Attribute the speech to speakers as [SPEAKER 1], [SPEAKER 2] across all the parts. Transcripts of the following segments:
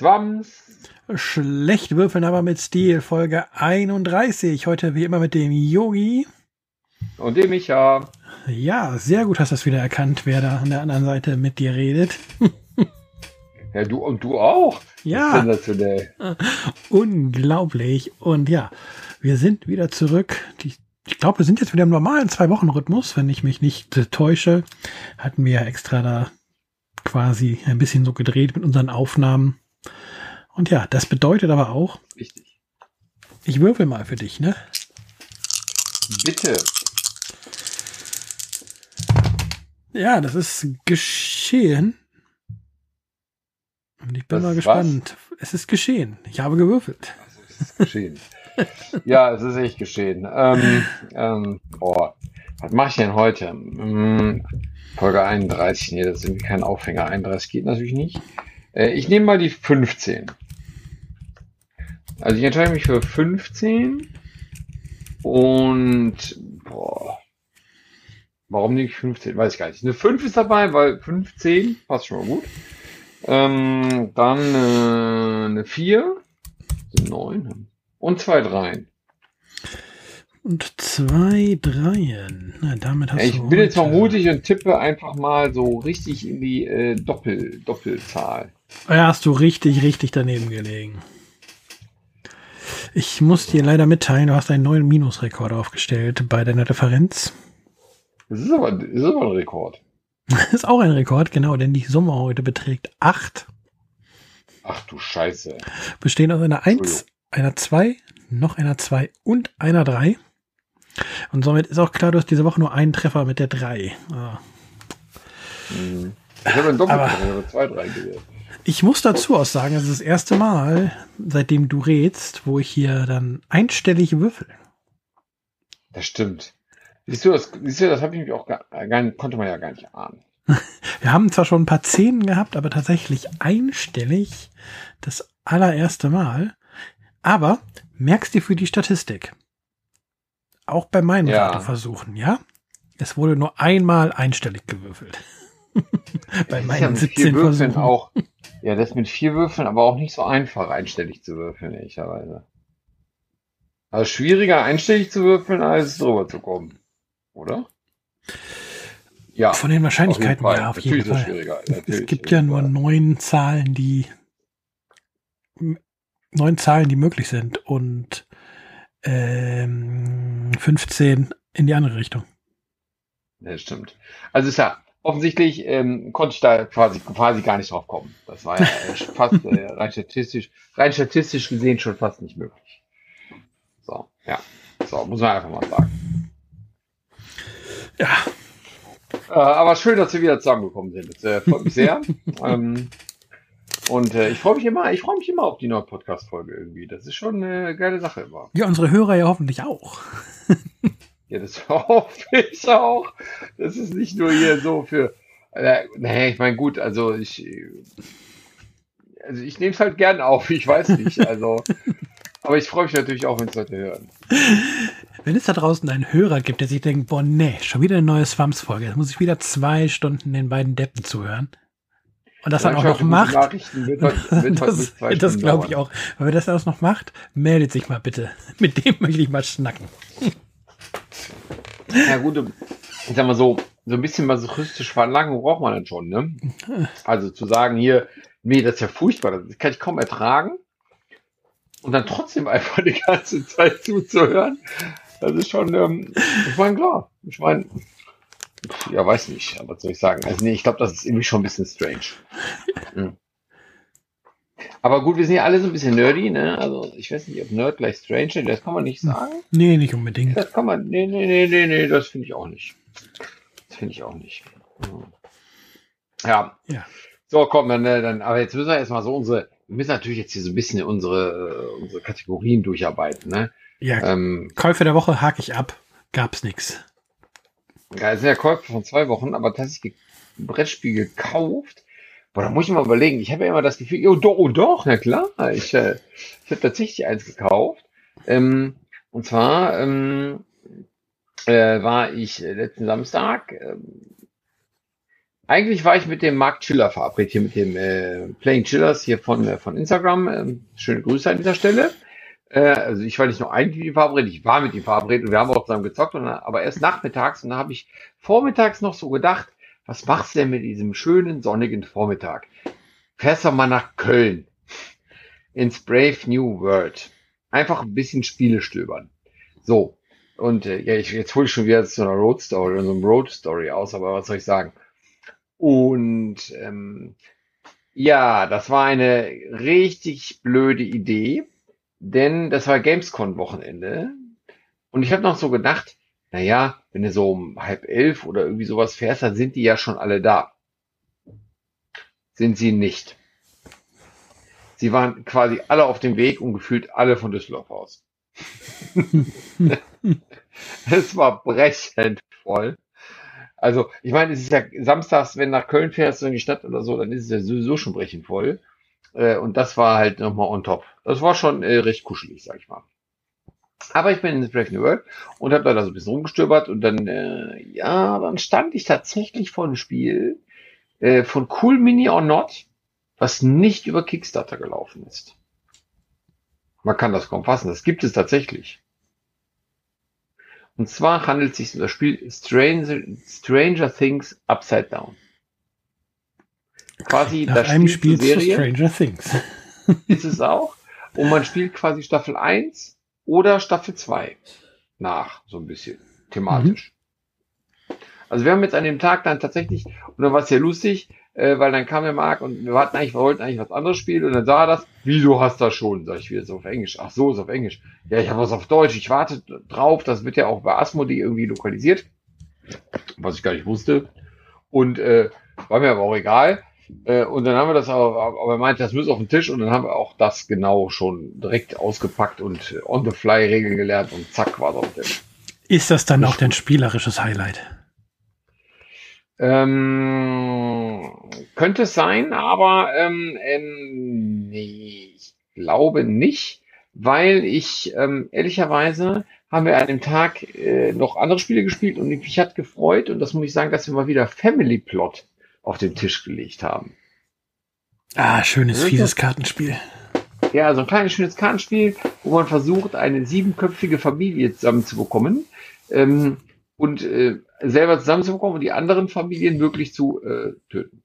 [SPEAKER 1] Swams.
[SPEAKER 2] Schlecht würfeln, aber mit Stil, Folge 31. Heute wie immer mit dem Yogi.
[SPEAKER 1] Und dem Micha.
[SPEAKER 2] Ja, sehr gut hast du das wieder erkannt, wer da an der anderen Seite mit dir redet.
[SPEAKER 1] ja, du und du auch.
[SPEAKER 2] Ja. Sensationell. Unglaublich. Und ja, wir sind wieder zurück. Die, ich glaube, wir sind jetzt wieder im normalen Zwei-Wochen-Rhythmus, wenn ich mich nicht äh, täusche. Hatten wir ja extra da quasi ein bisschen so gedreht mit unseren Aufnahmen. Und ja, das bedeutet aber auch.
[SPEAKER 1] Richtig.
[SPEAKER 2] Ich würfel mal für dich, ne?
[SPEAKER 1] Bitte.
[SPEAKER 2] Ja, das ist geschehen. Und ich bin das mal gespannt. Was? Es ist geschehen. Ich habe gewürfelt.
[SPEAKER 1] Es ist geschehen. ja, es ist echt geschehen. Ähm, ähm, boah, was mache ich denn heute? Hm, Folge 31. Nee, das ist irgendwie kein Aufhänger. 31 geht natürlich nicht. Äh, ich nehme mal die 15. Also ich entscheide mich für 15 und boah, warum nicht 15? Weiß ich gar nicht. Eine 5 ist dabei, weil 15 passt schon mal gut. Ähm, dann äh, eine 4, sind 9 und zwei Dreien.
[SPEAKER 2] Und zwei Dreien. Na, damit hast
[SPEAKER 1] ja, ich bin jetzt mal mutig und tippe einfach mal so richtig in die äh, Doppel, Doppelzahl.
[SPEAKER 2] Ja, hast du richtig, richtig daneben gelegen. Ich muss dir leider mitteilen, du hast einen neuen Minusrekord aufgestellt bei deiner Referenz.
[SPEAKER 1] Das ist aber, das ist aber ein Rekord.
[SPEAKER 2] Das ist auch ein Rekord, genau, denn die Summe heute beträgt 8.
[SPEAKER 1] Ach du Scheiße.
[SPEAKER 2] Bestehen aus einer 1, einer 2, noch einer 2 und einer 3. Und somit ist auch klar, du hast diese Woche nur einen Treffer mit der 3.
[SPEAKER 1] Ah. Mhm. Ich habe einen Doppeltreffer, zwei, drei gewählt.
[SPEAKER 2] Ich muss dazu auch sagen, es ist das erste Mal, seitdem du redst, wo ich hier dann einstellig würfel.
[SPEAKER 1] Das stimmt. Siehst du, das, siehst du, das habe ich mich auch gar, gar, konnte man ja gar nicht ahnen.
[SPEAKER 2] Wir haben zwar schon ein paar Zehn gehabt, aber tatsächlich einstellig das allererste Mal. Aber merkst du für die Statistik. Auch bei meinen ja. Versuchen, ja? Es wurde nur einmal einstellig gewürfelt.
[SPEAKER 1] bei meinen ja 17 Versuchen. Auch, ja, das mit vier Würfeln aber auch nicht so einfach, einstellig zu würfeln, ehrlicherweise. Also schwieriger, einstellig zu würfeln, als drüber zu kommen. Oder?
[SPEAKER 2] Ja. Von den Wahrscheinlichkeiten, auf ja, auf jeden Fall. Es gibt ja nur neun Zahlen, die neun Zahlen, die möglich sind und ähm, 15 in die andere Richtung.
[SPEAKER 1] Das stimmt. Also ist ja offensichtlich ähm, konnte ich da quasi, quasi gar nicht drauf kommen. Das war ja fast äh, rein statistisch, rein statistisch gesehen schon fast nicht möglich. So, ja. So, muss man einfach mal sagen.
[SPEAKER 2] Ja.
[SPEAKER 1] Äh, aber schön, dass wir wieder zusammengekommen sind. Das äh, freut mich sehr. ähm, und äh, ich freue mich immer, ich freue mich immer auf die neue Podcast-Folge irgendwie. Das ist schon eine geile Sache immer.
[SPEAKER 2] Ja, unsere Hörer ja hoffentlich auch.
[SPEAKER 1] Ja, das hoffe ich auch. Das ist nicht nur hier so für. Äh, nee, ich meine, gut, also ich. Also ich nehme es halt gern auf, ich weiß nicht. Also. aber ich freue mich natürlich auch, wenn es Leute hören.
[SPEAKER 2] Wenn es da draußen einen Hörer gibt, der sich denkt, boah, nee, schon wieder eine neue Swamps-Folge, jetzt muss ich wieder zwei Stunden den beiden Deppen zuhören. Und das dann auch noch macht. Wird heute, wird das, das glaube ich auch. Aber wenn das alles noch macht, meldet sich mal bitte. Mit dem möchte ich mal schnacken.
[SPEAKER 1] Ja gut, ich sag mal so, so ein bisschen masochistische Verlangen braucht man dann schon, ne? Also zu sagen hier, nee, das ist ja furchtbar, das kann ich kaum ertragen. Und dann trotzdem einfach die ganze Zeit zuzuhören, das ist schon, ähm, ich meine, klar, ich meine, ja, weiß nicht, aber was soll ich sagen? Also nee, ich glaube, das ist irgendwie schon ein bisschen strange. Mhm. Aber gut, wir sind ja alle so ein bisschen nerdy, ne? Also ich weiß nicht, ob Nerd gleich Stranger, das kann man nicht sagen.
[SPEAKER 2] Nee, nicht unbedingt.
[SPEAKER 1] Das kann man, nee, nee, nee, nee, nee, das finde ich auch nicht. Das finde ich auch nicht. Ja. ja. So, komm, dann, äh, dann, aber jetzt müssen wir erstmal so unsere, wir müssen natürlich jetzt hier so ein bisschen unsere, äh, unsere Kategorien durcharbeiten, ne?
[SPEAKER 2] Ja, ähm, Käufe der Woche hake ich ab. Gab's nix.
[SPEAKER 1] Ja, es sind ja Käufe von zwei Wochen, aber tatsächlich Brettspiel gekauft Boah, da muss ich mal überlegen. Ich habe ja immer das Gefühl, oh doch, oh doch, na klar. Ich, äh, ich habe tatsächlich eins gekauft. Ähm, und zwar ähm, äh, war ich letzten Samstag ähm, eigentlich war ich mit dem Mark Chiller verabredet, hier mit dem äh, Playing Chillers hier von, äh, von Instagram. Ähm, schöne Grüße an dieser Stelle. Äh, also ich war nicht nur eigentlich mit ihm verabredet, ich war mit ihm verabredet und wir haben auch zusammen gezockt, und, aber erst nachmittags und da habe ich vormittags noch so gedacht, was machst du denn mit diesem schönen sonnigen Vormittag? Fährst doch mal nach Köln ins Brave New World. Einfach ein bisschen Spiele stöbern. So. Und äh, ja, ich, jetzt hole ich schon wieder so eine Road Story oder so eine Road Story aus, aber was soll ich sagen? Und ähm, ja, das war eine richtig blöde Idee, denn das war Gamescom-Wochenende. Und ich habe noch so gedacht, naja, wenn du so um halb elf oder irgendwie sowas fährst, dann sind die ja schon alle da. Sind sie nicht. Sie waren quasi alle auf dem Weg und gefühlt alle von Düsseldorf aus. es war brechend voll. Also, ich meine, es ist ja samstags, wenn nach Köln fährst in die Stadt oder so, dann ist es ja sowieso schon brechend voll. Äh, und das war halt nochmal on top. Das war schon äh, recht kuschelig, sag ich mal. Aber ich bin in Brave New World und habe da so ein bisschen rumgestöbert und dann, äh, ja, dann stand ich tatsächlich vor einem Spiel äh, von Cool Mini or Not, was nicht über Kickstarter gelaufen ist. Man kann das kaum fassen, das gibt es tatsächlich. Und zwar handelt es sich um das Spiel Stranger, Stranger Things Upside Down.
[SPEAKER 2] Quasi Nach das einem Spiel, Spiel zu Stranger Things.
[SPEAKER 1] ist es auch. Und man spielt quasi Staffel 1 oder Staffel 2 nach, so ein bisschen thematisch. Mhm. Also wir haben jetzt an dem Tag dann tatsächlich, und dann war es ja lustig, äh, weil dann kam der Marc und wir warten eigentlich, wir wollten eigentlich was anderes spielen und dann sah er das, wieso hast du das schon? Sag ich wieder so auf Englisch. Ach so, ist auf Englisch. Ja, ich habe was auf Deutsch, ich warte drauf, das wird ja auch bei Asmodee irgendwie lokalisiert, was ich gar nicht wusste. Und äh, war mir aber auch egal. Äh, und dann haben wir das aber, aber er meinte, das muss auf den Tisch und dann haben wir auch das genau schon direkt ausgepackt und on the fly Regeln gelernt und zack war es auf dem Tisch.
[SPEAKER 2] Ist das dann auch dein spielerisches Highlight?
[SPEAKER 1] Ähm, könnte es sein, aber ähm, ähm, nee, ich glaube nicht, weil ich ähm, ehrlicherweise haben wir an dem Tag äh, noch andere Spiele gespielt und mich hat gefreut und das muss ich sagen, dass wir mal wieder Family Plot auf den Tisch gelegt haben.
[SPEAKER 2] Ah, schönes, fieses Kartenspiel.
[SPEAKER 1] Ja, so ein kleines, schönes Kartenspiel, wo man versucht, eine siebenköpfige Familie zusammenzubekommen. Ähm, und äh, selber zusammenzubekommen und die anderen Familien wirklich zu äh, töten.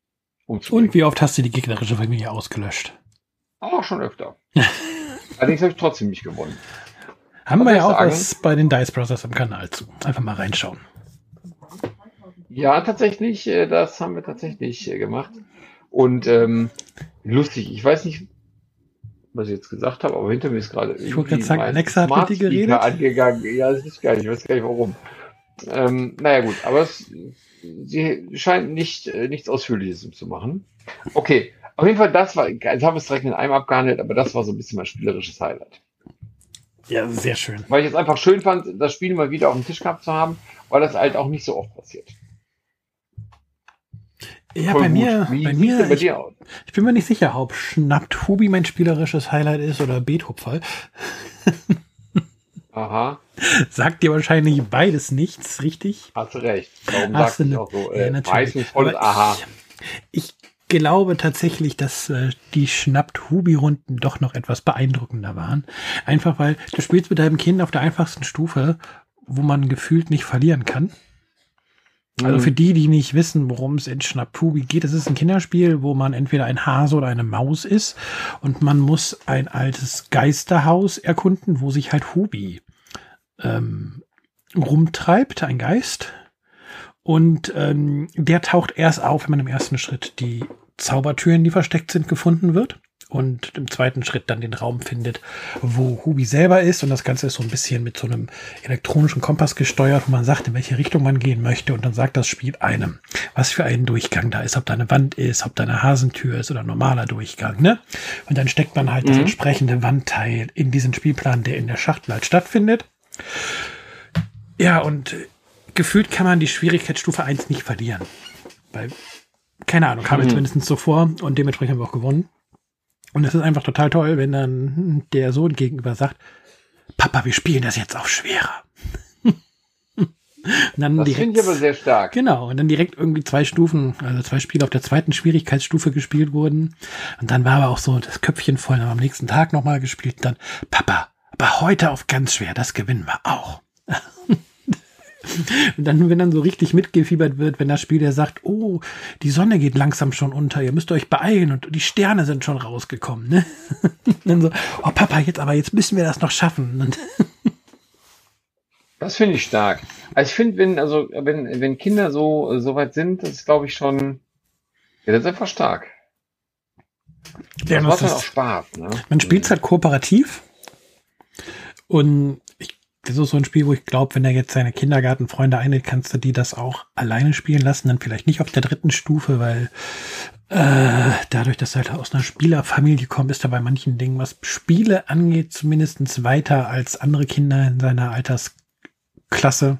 [SPEAKER 2] Und wie oft hast du die gegnerische Familie ausgelöscht?
[SPEAKER 1] Auch schon öfter. Allerdings habe ich trotzdem nicht gewonnen.
[SPEAKER 2] Haben was wir ja auch sagen? was bei den Dice Brothers im Kanal zu. Einfach mal reinschauen.
[SPEAKER 1] Ja, tatsächlich, äh, das haben wir tatsächlich äh, gemacht. Und ähm, lustig, ich weiß nicht, was ich jetzt gesagt habe, aber hinter mir ist gerade.
[SPEAKER 2] Ich wollte gerade sagen, Alexa hat mit dir geredet.
[SPEAKER 1] Angegangen. Ja, das ist gar nicht, ich weiß gar nicht warum. Ähm, naja, gut, aber es, sie scheint nicht, äh, nichts Ausführliches zu machen. Okay, auf jeden Fall, das war, jetzt haben wir es direkt in einem abgehandelt, aber das war so ein bisschen mein spielerisches Highlight.
[SPEAKER 2] Ja, sehr schön.
[SPEAKER 1] Weil ich es einfach schön fand, das Spiel mal wieder auf dem Tisch gehabt zu haben, weil das halt auch nicht so oft passiert.
[SPEAKER 2] Ja, Voll bei gut. mir, Wie bei mir, ich, ich, bin mir nicht sicher, ob Schnappt Hubi mein spielerisches Highlight ist oder Beethoven.
[SPEAKER 1] Aha.
[SPEAKER 2] Sagt dir wahrscheinlich beides nichts, richtig?
[SPEAKER 1] Hast du recht. Warum Hast sagst du auch so? Äh, ja, natürlich. volles Aha.
[SPEAKER 2] Ich, ich, glaube tatsächlich, dass äh, die Schnappt-Hubi-Runden doch noch etwas beeindruckender waren. Einfach weil du spielst mit deinem Kind auf der einfachsten Stufe, wo man gefühlt nicht verlieren kann. Also für mhm. die, die nicht wissen, worum es in Schnappubi geht, es ist ein Kinderspiel, wo man entweder ein Hase oder eine Maus ist und man muss ein altes Geisterhaus erkunden, wo sich halt Hubi ähm, rumtreibt, ein Geist. Und ähm, der taucht erst auf, wenn man im ersten Schritt die Zaubertüren, die versteckt sind, gefunden wird und im zweiten Schritt dann den Raum findet, wo Hubi selber ist. Und das Ganze ist so ein bisschen mit so einem elektronischen Kompass gesteuert, wo man sagt, in welche Richtung man gehen möchte. Und dann sagt das Spiel einem, was für einen Durchgang da ist, ob da eine Wand ist, ob da eine Hasentür ist oder ein normaler Durchgang. Ne? Und dann steckt man halt mhm. das entsprechende Wandteil in diesen Spielplan, der in der Schachtel halt stattfindet. Ja, und gefühlt kann man die Schwierigkeitsstufe 1 nicht verlieren. Weil, keine Ahnung, kam mir mhm. zumindest so vor und dementsprechend haben wir auch gewonnen. Und es ist einfach total toll, wenn dann der Sohn gegenüber sagt, Papa, wir spielen das jetzt auf schwerer. dann
[SPEAKER 1] das finde ich aber sehr stark.
[SPEAKER 2] Genau, und dann direkt irgendwie zwei Stufen, also zwei Spiele auf der zweiten Schwierigkeitsstufe gespielt wurden. Und dann war aber auch so das Köpfchen voll, dann am nächsten Tag nochmal gespielt. Dann, Papa, aber heute auf ganz schwer, das gewinnen wir auch. Und dann, wenn dann so richtig mitgefiebert wird, wenn das Spiel der sagt, oh, die Sonne geht langsam schon unter, ihr müsst euch beeilen und die Sterne sind schon rausgekommen, ne? Und dann so, oh Papa, jetzt aber jetzt müssen wir das noch schaffen. Und
[SPEAKER 1] das finde ich stark. Also ich finde, wenn, also, wenn, wenn Kinder so, so weit sind, das ist, glaube ich, schon, ja, das ist einfach stark.
[SPEAKER 2] Ja,
[SPEAKER 1] das macht dann auch Spaß, ne?
[SPEAKER 2] Man spielt es halt kooperativ. Und das ist so ein Spiel, wo ich glaube, wenn er jetzt seine Kindergartenfreunde einlädt, kannst du die das auch alleine spielen lassen. Dann vielleicht nicht auf der dritten Stufe, weil äh, dadurch, dass er halt aus einer Spielerfamilie kommt, ist er bei manchen Dingen, was Spiele angeht, zumindestens weiter als andere Kinder in seiner Altersklasse.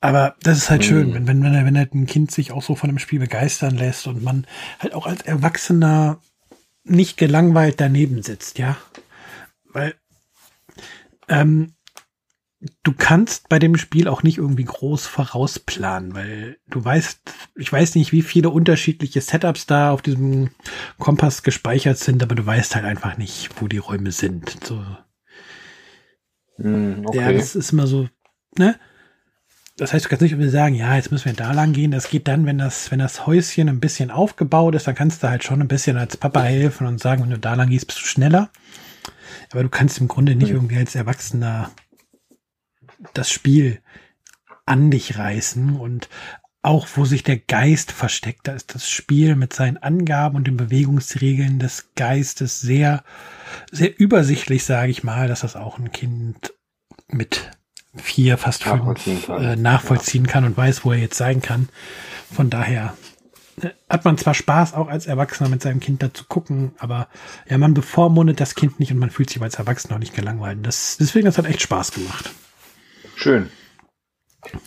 [SPEAKER 2] Aber das ist halt mhm. schön, wenn, wenn, wenn, wenn halt ein Kind sich auch so von einem Spiel begeistern lässt und man halt auch als Erwachsener nicht gelangweilt daneben sitzt, ja. Weil ähm, du kannst bei dem Spiel auch nicht irgendwie groß vorausplanen, weil du weißt, ich weiß nicht, wie viele unterschiedliche Setups da auf diesem Kompass gespeichert sind, aber du weißt halt einfach nicht, wo die Räume sind. So.
[SPEAKER 1] Mm, okay.
[SPEAKER 2] Ja, das ist immer so, ne? Das heißt, du kannst nicht sagen, ja, jetzt müssen wir da lang gehen. Das geht dann, wenn das, wenn das Häuschen ein bisschen aufgebaut ist, dann kannst du halt schon ein bisschen als Papa helfen und sagen, wenn du da lang gehst, bist du schneller. Aber du kannst im Grunde nicht hm. irgendwie als Erwachsener das Spiel an dich reißen und auch wo sich der Geist versteckt, da ist das Spiel mit seinen Angaben und den Bewegungsregeln des Geistes sehr, sehr übersichtlich, sage ich mal, dass das auch ein Kind mit vier, fast fünf nachvollziehen kann, äh, nachvollziehen ja. kann und weiß, wo er jetzt sein kann. Von daher hat man zwar Spaß, auch als Erwachsener mit seinem Kind da zu gucken, aber ja, man bevormundet das Kind nicht und man fühlt sich als Erwachsener auch nicht gelangweilt. Das, deswegen, das hat echt Spaß gemacht.
[SPEAKER 1] Schön.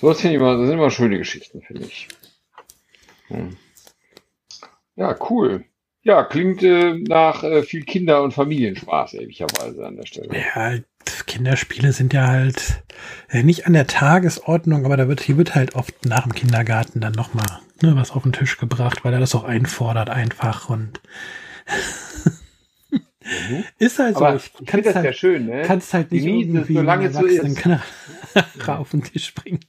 [SPEAKER 1] So finde ich immer, das sind immer schöne Geschichten, finde ich. Hm. Ja, cool. Ja, klingt äh, nach äh, viel Kinder- und Familienspaß, ehrlicherweise an der Stelle.
[SPEAKER 2] Ja, Kinderspiele sind ja halt äh, nicht an der Tagesordnung, aber da wird, hier wird halt oft nach dem Kindergarten dann nochmal ne, was auf den Tisch gebracht, weil er das auch einfordert einfach und Mhm. Ist halt so.
[SPEAKER 1] Aber ich, ich finde das halt, ja schön, ne?
[SPEAKER 2] Kannst halt nicht Genießen irgendwie
[SPEAKER 1] es, solange es so
[SPEAKER 2] ist. auf den Tisch bringen.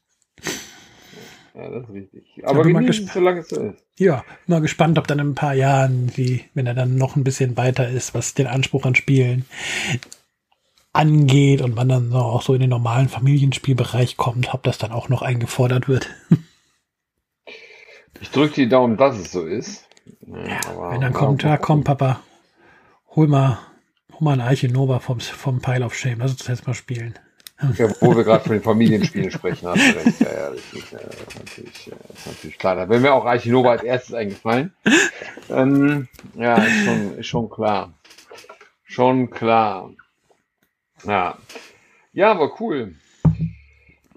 [SPEAKER 1] Ja, das ist richtig. Aber genießen es, solange es so ist.
[SPEAKER 2] Ja, mal gespannt, ob dann in ein paar Jahren, wie, wenn er dann noch ein bisschen weiter ist, was den Anspruch an Spielen angeht und man dann auch so in den normalen Familienspielbereich kommt, ob das dann auch noch eingefordert wird.
[SPEAKER 1] Ich drücke die Daumen, dass es so ist.
[SPEAKER 2] Ja, aber, wenn dann kommt, ja komm, Papa, hol mal, hol mal ein Eiche Nova vom, vom Pile of Shame. Lass uns das jetzt mal spielen.
[SPEAKER 1] Ja, wo wir gerade von den Familienspielen sprechen, hast du recht. Ja, ja, das ist, äh, natürlich, äh, ist natürlich klar. Da wäre mir auch Eiche Nova als erstes eingefallen. Ähm, ja, ist schon, ist schon klar. Schon klar. Ja. Ja, aber cool.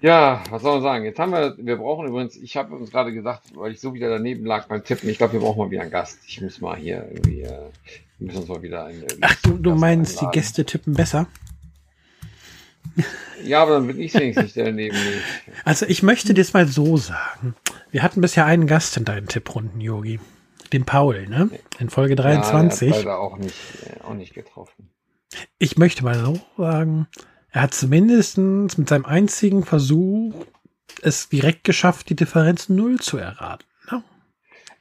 [SPEAKER 1] Ja, was soll man sagen? Jetzt haben wir, wir brauchen übrigens, ich habe uns gerade gesagt, weil ich so wieder daneben lag beim Tippen, ich glaube, wir brauchen mal wieder einen Gast. Ich muss mal hier irgendwie, äh, wir müssen uns mal wieder einen.
[SPEAKER 2] Ach, du, du meinst, einladen. die Gäste tippen besser?
[SPEAKER 1] Ja, aber dann bin ich wenigstens der daneben nicht.
[SPEAKER 2] Also ich möchte dir mal so sagen. Wir hatten bisher einen Gast in deinen Tipprunden, Yogi. Den Paul, ne? In Folge 23. Ja,
[SPEAKER 1] leider auch nicht, äh, auch nicht getroffen.
[SPEAKER 2] Ich möchte mal so sagen, er hat zumindest mit seinem einzigen Versuch es direkt geschafft, die Differenz null zu erraten. Ne?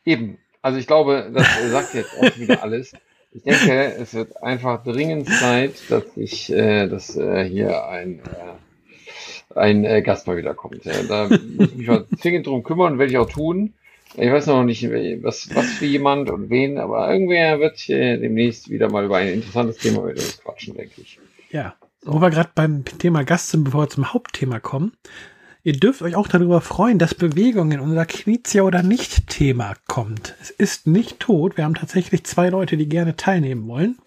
[SPEAKER 1] Eben. Also ich glaube, das sagt jetzt auch wieder alles. Ich denke, es wird einfach dringend Zeit, dass ich, äh, dass äh, hier ein, äh, ein äh, Gast mal wieder kommt. Ja, da muss ich mich mal zwingend drum kümmern, werde ich auch tun. Ich weiß noch nicht, was, was für jemand und wen, aber irgendwer wird äh, demnächst wieder mal über ein interessantes Thema mit uns quatschen, denke ich.
[SPEAKER 2] Ja, wo wir gerade beim Thema Gast sind, bevor wir zum Hauptthema kommen. Ihr dürft euch auch darüber freuen, dass Bewegung in unser Knizia oder nicht Thema kommt. Es ist nicht tot. Wir haben tatsächlich zwei Leute, die gerne teilnehmen wollen.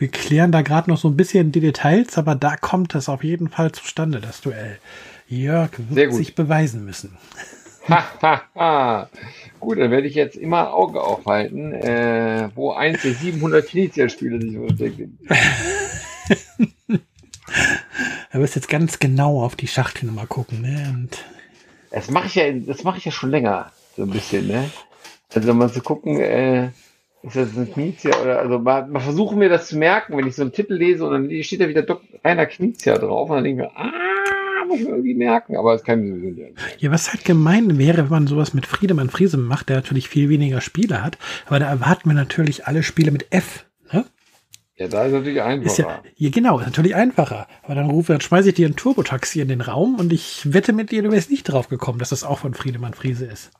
[SPEAKER 2] Wir klären da gerade noch so ein bisschen die Details, aber da kommt es auf jeden Fall zustande, das Duell. Jörg wird sich beweisen müssen.
[SPEAKER 1] Gut, dann werde ich jetzt immer Auge aufhalten, äh, wo eins der 700 Knizia-Spiele sich verstecken.
[SPEAKER 2] du wirst jetzt ganz genau auf die Schachtelnummer gucken, ne? Und
[SPEAKER 1] das mache ich ja, das mache ich ja schon länger, so ein bisschen, ne? Also mal zu gucken, äh, ist das ein Knizia oder also mal, mal versuchen mir das zu merken, wenn ich so einen Titel lese und dann steht da wieder Dr. Rainer Knizia drauf und dann denke ich mir, ah, mir irgendwie merken, aber es kann sowieso nicht.
[SPEAKER 2] Ja, was halt gemein wäre, wenn man sowas mit Friedemann Friese macht, der natürlich viel weniger Spiele hat, aber da erwarten wir natürlich alle Spiele mit F. Ne?
[SPEAKER 1] Ja, da ist natürlich einfacher.
[SPEAKER 2] Ist ja, ja, genau, ist natürlich einfacher. Aber dann rufe, dann schmeiße ich dir ein Turbotaxi in den Raum und ich wette mit dir, du wärst nicht drauf gekommen, dass das auch von Friedemann Friese ist.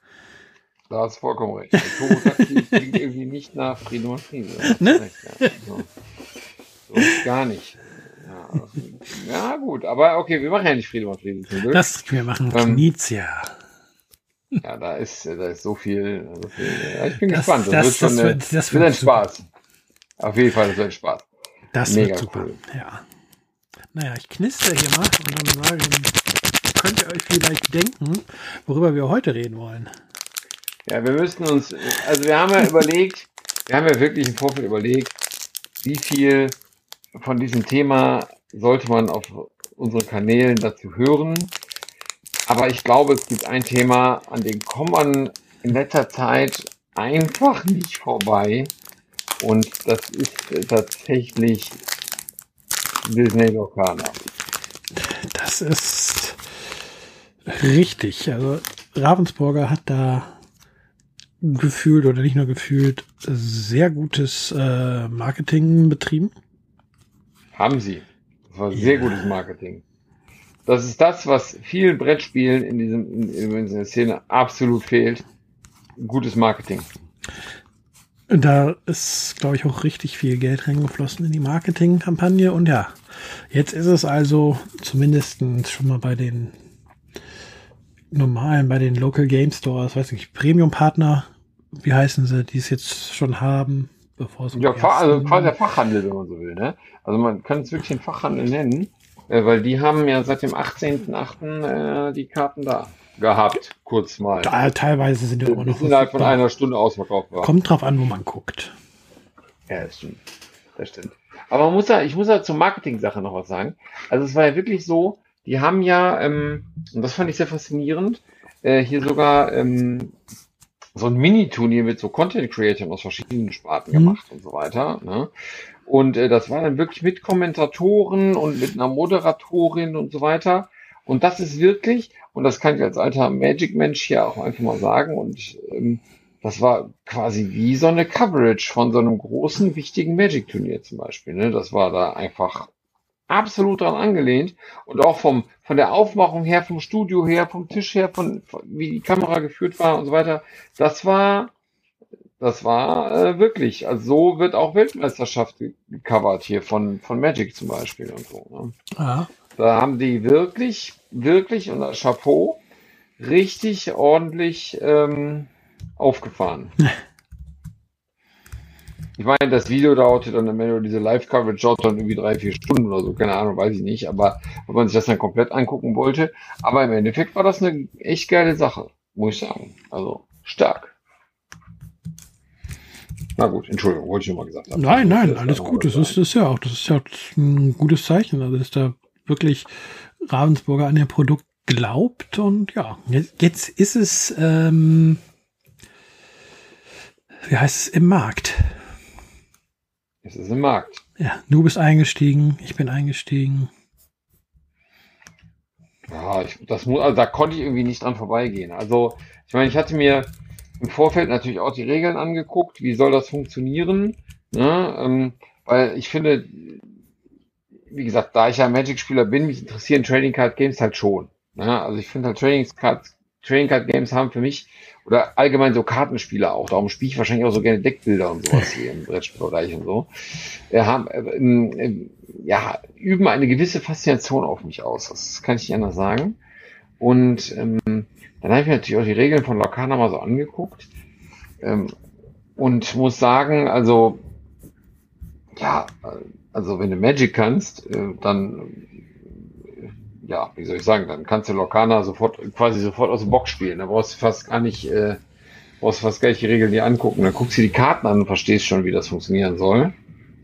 [SPEAKER 1] Da hast du vollkommen recht. Der Turbotaxi klingt irgendwie nicht nach Friedemann Friese. Ne? Recht, ja. so. so gar nicht. Ja, ja, gut, aber okay, wir machen ja nicht Friedemann Friese
[SPEAKER 2] zum Glück. Das, wir machen ähm, Knizia.
[SPEAKER 1] Ja, da ist, da ist so viel. So viel ja, ich bin das, gespannt. Das, das, wird schon das wird, das wird ein Spaß. Auf jeden Fall, das wird Spaß.
[SPEAKER 2] Das Mega wird super. Cool. Ja. Naja, ich knister hier mal und dann sagen, könnt ihr euch vielleicht denken, worüber wir heute reden wollen.
[SPEAKER 1] Ja, wir müssten uns, also wir haben ja überlegt, wir haben ja wirklich im Vorfeld überlegt, wie viel von diesem Thema sollte man auf unseren Kanälen dazu hören. Aber ich glaube, es gibt ein Thema, an dem kommt man in letzter Zeit einfach nicht vorbei. Und das ist tatsächlich Disney Locana.
[SPEAKER 2] Das ist richtig. Also Ravensburger hat da gefühlt oder nicht nur gefühlt sehr gutes äh, Marketing betrieben.
[SPEAKER 1] Haben sie. Das war sehr ja. gutes Marketing. Das ist das, was vielen Brettspielen in, diesem, in, in dieser Szene absolut fehlt. Gutes Marketing.
[SPEAKER 2] Da ist, glaube ich, auch richtig viel Geld reingeflossen in die Marketingkampagne. Und ja, jetzt ist es also zumindest schon mal bei den normalen, bei den Local Game Stores, weiß nicht, Premium-Partner, wie heißen sie, die es jetzt schon haben,
[SPEAKER 1] bevor es. Ja, also quasi der Fachhandel, wenn man so will, ne? Also man kann es wirklich den Fachhandel nennen, äh, weil die haben ja seit dem 18.8. Äh, die Karten da gehabt, kurz mal.
[SPEAKER 2] Da, teilweise sind die
[SPEAKER 1] auch noch. innerhalb von einer Stunde ausverkauft
[SPEAKER 2] war. Kommt drauf an, wo man guckt.
[SPEAKER 1] Ja, das stimmt. Das stimmt. Aber man muss ja, ich muss ja zur Marketing-Sache noch was sagen. Also es war ja wirklich so, die haben ja, ähm, und das fand ich sehr faszinierend, äh, hier sogar ähm, so ein Mini-Turnier mit so Content-Creators aus verschiedenen Sparten mhm. gemacht und so weiter. Ne? Und äh, das war dann wirklich mit Kommentatoren und mit einer Moderatorin und so weiter. Und das ist wirklich, und das kann ich als alter Magic-Mensch hier auch einfach mal sagen, und ähm, das war quasi wie so eine Coverage von so einem großen, wichtigen Magic-Turnier zum Beispiel. Ne? Das war da einfach absolut dran angelehnt und auch vom von der Aufmachung her, vom Studio her, vom Tisch her, von, von wie die Kamera geführt war und so weiter. Das war das war äh, wirklich, also so wird auch Weltmeisterschaft gecovert hier von von Magic zum Beispiel und so. Ne? Ja. Da haben die wirklich wirklich und Chapeau richtig ordentlich ähm, aufgefahren. Ich meine, das Video dauerte dann am Ende, diese Live-Coverage dauert dann irgendwie drei, vier Stunden oder so, keine Ahnung, weiß ich nicht, aber wenn man sich das dann komplett angucken wollte. Aber im Endeffekt war das eine echt geile Sache, muss ich sagen. Also stark. Na gut, Entschuldigung, wollte ich nur mal gesagt
[SPEAKER 2] haben. Nein, nein, alles gut. Das ist, das ist ja auch, das ist ja ein gutes Zeichen. Also, dass da wirklich Ravensburger an ihr Produkt glaubt und ja, jetzt ist es, ähm, wie heißt es, im Markt.
[SPEAKER 1] Es ist im Markt.
[SPEAKER 2] Ja, du bist eingestiegen, ich bin eingestiegen.
[SPEAKER 1] Ja, ich, das muss, also da konnte ich irgendwie nicht dran vorbeigehen. Also, ich meine, ich hatte mir im Vorfeld natürlich auch die Regeln angeguckt, wie soll das funktionieren, ne? ähm, weil ich finde, wie gesagt, da ich ja Magic-Spieler bin, mich interessieren Trading Card Games halt schon. Ne? Also ich finde halt Trading Card, Trading Card Games haben für mich oder allgemein so Kartenspiele auch. Darum spiele ich wahrscheinlich auch so gerne Deckbilder und sowas hier im Brettspielbereich und so. Wir haben, äh, äh, ja, üben eine gewisse Faszination auf mich aus. Das kann ich nicht anders sagen. Und ähm, dann habe ich mir natürlich auch die Regeln von Locana mal so angeguckt. Ähm, und muss sagen, also, ja, also wenn du Magic kannst, äh, dann ja, wie soll ich sagen, dann kannst du Locana sofort, quasi sofort aus dem Box spielen. Da brauchst du fast gar nicht, äh, brauchst fast gar nicht die Regeln dir angucken. Dann guckst du die Karten an und verstehst schon, wie das funktionieren soll.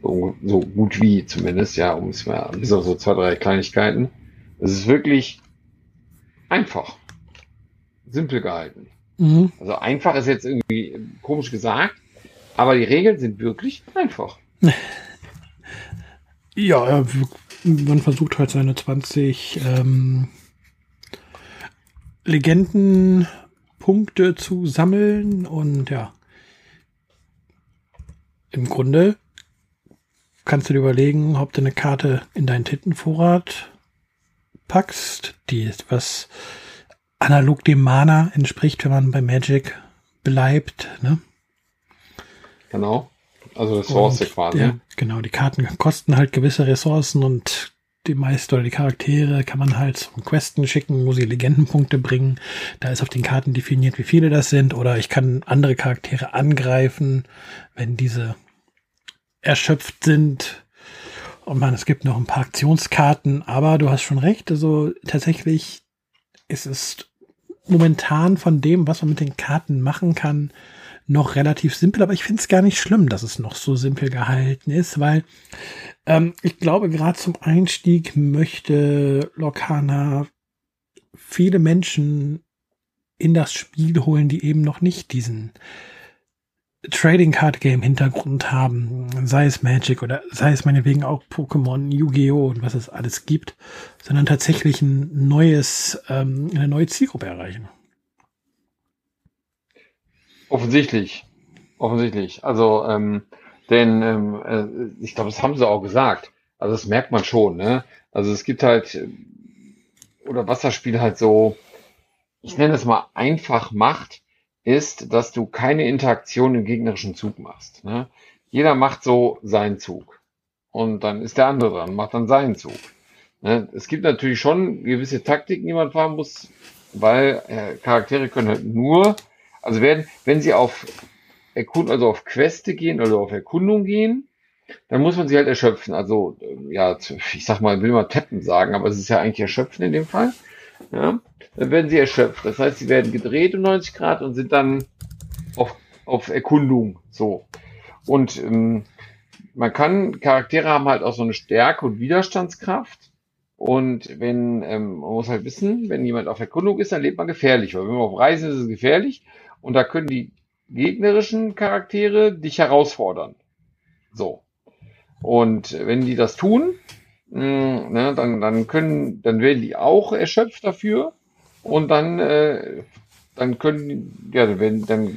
[SPEAKER 1] So, so gut wie zumindest, ja, um es mal, bis auf so zwei, drei Kleinigkeiten. Es ist wirklich einfach. Simpel gehalten. Mhm. Also einfach ist jetzt irgendwie komisch gesagt, aber die Regeln sind wirklich einfach.
[SPEAKER 2] Ja, man versucht halt seine 20 ähm, Legendenpunkte zu sammeln und ja. Im Grunde kannst du dir überlegen, ob du eine Karte in deinen Tintenvorrat packst, die etwas analog dem Mana entspricht, wenn man bei Magic bleibt. Ne?
[SPEAKER 1] Genau. Also Ressource und, quasi.
[SPEAKER 2] Ja, genau, die Karten kosten halt gewisse Ressourcen und die meisten oder die Charaktere kann man halt zum Questen schicken, wo sie Legendenpunkte bringen. Da ist auf den Karten definiert, wie viele das sind. Oder ich kann andere Charaktere angreifen, wenn diese erschöpft sind. Und man, es gibt noch ein paar Aktionskarten, aber du hast schon recht. Also tatsächlich ist es momentan von dem, was man mit den Karten machen kann, noch relativ simpel, aber ich finde es gar nicht schlimm, dass es noch so simpel gehalten ist, weil ähm, ich glaube, gerade zum Einstieg möchte Lokana viele Menschen in das Spiel holen, die eben noch nicht diesen Trading Card Game Hintergrund haben, sei es Magic oder sei es meinetwegen auch Pokémon, Yu-Gi-Oh! und was es alles gibt, sondern tatsächlich ein neues, ähm, eine neue Zielgruppe erreichen.
[SPEAKER 1] Offensichtlich. Offensichtlich. Also, ähm, denn ähm, äh, ich glaube, das haben sie auch gesagt. Also das merkt man schon, ne? Also es gibt halt, äh, oder was das Spiel halt so, ich nenne es mal einfach macht, ist, dass du keine Interaktion im gegnerischen Zug machst. Ne? Jeder macht so seinen Zug. Und dann ist der andere dran, macht dann seinen Zug. Ne? Es gibt natürlich schon gewisse Taktiken, die man fahren muss, weil äh, Charaktere können halt nur also werden, wenn sie auf Erkund also auf Queste gehen oder auf Erkundung gehen, dann muss man sie halt erschöpfen. Also, ja, ich sag mal, will mal tappen sagen, aber es ist ja eigentlich erschöpfen in dem Fall. Ja, dann werden sie erschöpft. Das heißt, sie werden gedreht um 90 Grad und sind dann auf, auf Erkundung. So. Und ähm, man kann, Charaktere haben halt auch so eine Stärke und Widerstandskraft. Und wenn, ähm, man muss halt wissen, wenn jemand auf Erkundung ist, dann lebt man gefährlich. Weil wenn man auf Reisen ist, ist es gefährlich. Und da können die gegnerischen Charaktere dich herausfordern. So. Und wenn die das tun, mh, hm, ne, dann, dann können, dann werden die auch erschöpft dafür. Und dann, äh, dann können, ja, wenn, dann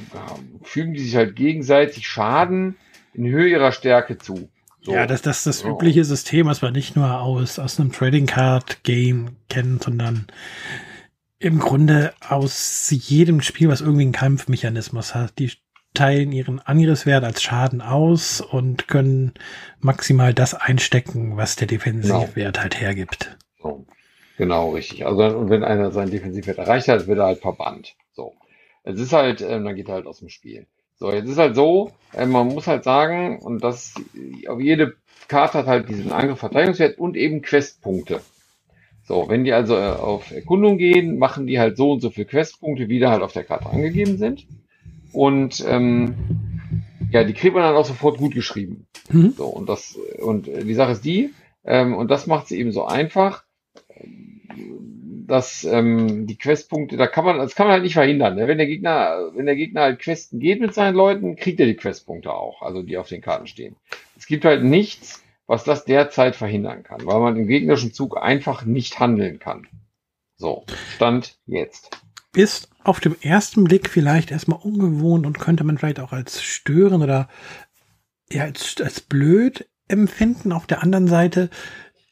[SPEAKER 1] fügen die sich halt gegenseitig Schaden in Höhe ihrer Stärke zu.
[SPEAKER 2] So. Ja, das, das ist das übliche System, was man nicht nur aus, aus einem Trading Card Game kennt, sondern im Grunde aus jedem Spiel, was irgendwie einen Kampfmechanismus hat. Die teilen ihren Angriffswert als Schaden aus und können maximal das einstecken, was der Defensivwert genau. halt hergibt.
[SPEAKER 1] So. Genau, richtig. Also und wenn einer seinen Defensivwert erreicht hat, wird er halt verbannt. So. Es ist halt, ähm, dann geht er halt aus dem Spiel. So, jetzt ist halt so, äh, man muss halt sagen, und das auf jede Karte hat halt diesen Angriff Verteidigungswert und eben Questpunkte. So, wenn die also äh, auf Erkundung gehen, machen die halt so und so viele Questpunkte, wie da halt auf der Karte angegeben sind. Und ähm, ja, die kriegt man dann auch sofort gut geschrieben. Mhm. So, und das, und die Sache ist die, ähm, und das macht sie eben so einfach, dass ähm, die Questpunkte, da kann man, das kann man halt nicht verhindern. Ne? Wenn der Gegner, wenn der Gegner halt Questen geht mit seinen Leuten, kriegt er die Questpunkte auch, also die auf den Karten stehen. Es gibt halt nichts, was das derzeit verhindern kann, weil man im gegnerischen Zug einfach nicht handeln kann. So, Stand jetzt.
[SPEAKER 2] Ist auf dem ersten Blick vielleicht erstmal ungewohnt und könnte man vielleicht auch als stören oder ja, als, als blöd empfinden. Auf der anderen Seite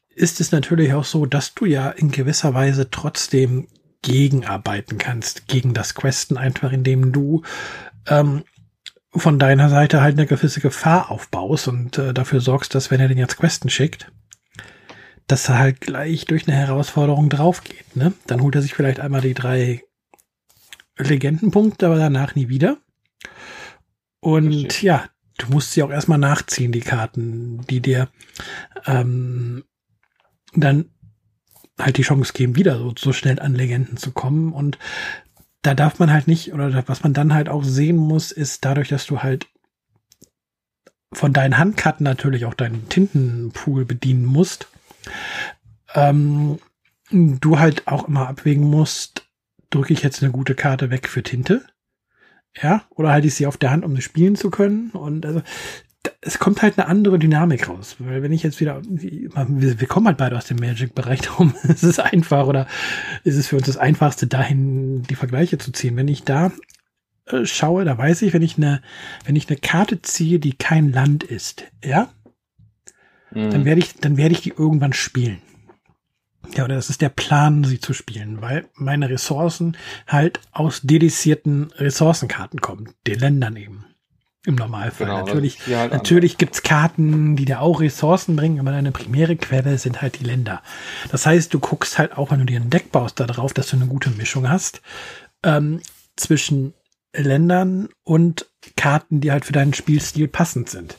[SPEAKER 2] ist es natürlich auch so, dass du ja in gewisser Weise trotzdem gegenarbeiten kannst gegen das Questen, einfach indem du ähm, von deiner Seite halt eine gewisse Gefahr aufbaust und äh, dafür sorgst, dass wenn er den jetzt Questen schickt, dass er halt gleich durch eine Herausforderung drauf geht. Ne? Dann holt er sich vielleicht einmal die drei Legendenpunkte, aber danach nie wieder. Und ja, du musst sie auch erstmal nachziehen, die Karten, die dir ähm, dann halt die Chance geben, wieder so, so schnell an Legenden zu kommen. Und da darf man halt nicht, oder was man dann halt auch sehen muss, ist dadurch, dass du halt von deinen Handkarten natürlich auch deinen Tintenpool bedienen musst, ähm, du halt auch immer abwägen musst, drücke ich jetzt eine gute Karte weg für Tinte? Ja, oder halte ich sie auf der Hand, um sie spielen zu können? Und also, es kommt halt eine andere Dynamik raus. Weil wenn ich jetzt wieder, wir, kommen halt beide aus dem Magic-Bereich darum, ist es einfach oder ist es für uns das Einfachste, dahin die Vergleiche zu ziehen. Wenn ich da äh, schaue, da weiß ich, wenn ich eine, wenn ich eine Karte ziehe, die kein Land ist, ja, mhm. dann werde ich, dann werde ich die irgendwann spielen. Ja, oder das ist der Plan, sie zu spielen, weil meine Ressourcen halt aus dedizierten Ressourcenkarten kommen, den Ländern eben. Im Normalfall. Genau, natürlich halt natürlich gibt's Karten, die dir auch Ressourcen bringen, aber deine primäre Quelle sind halt die Länder. Das heißt, du guckst halt auch, wenn du dir ein Deck baust, darauf, dass du eine gute Mischung hast ähm, zwischen Ländern und Karten, die halt für deinen Spielstil passend sind.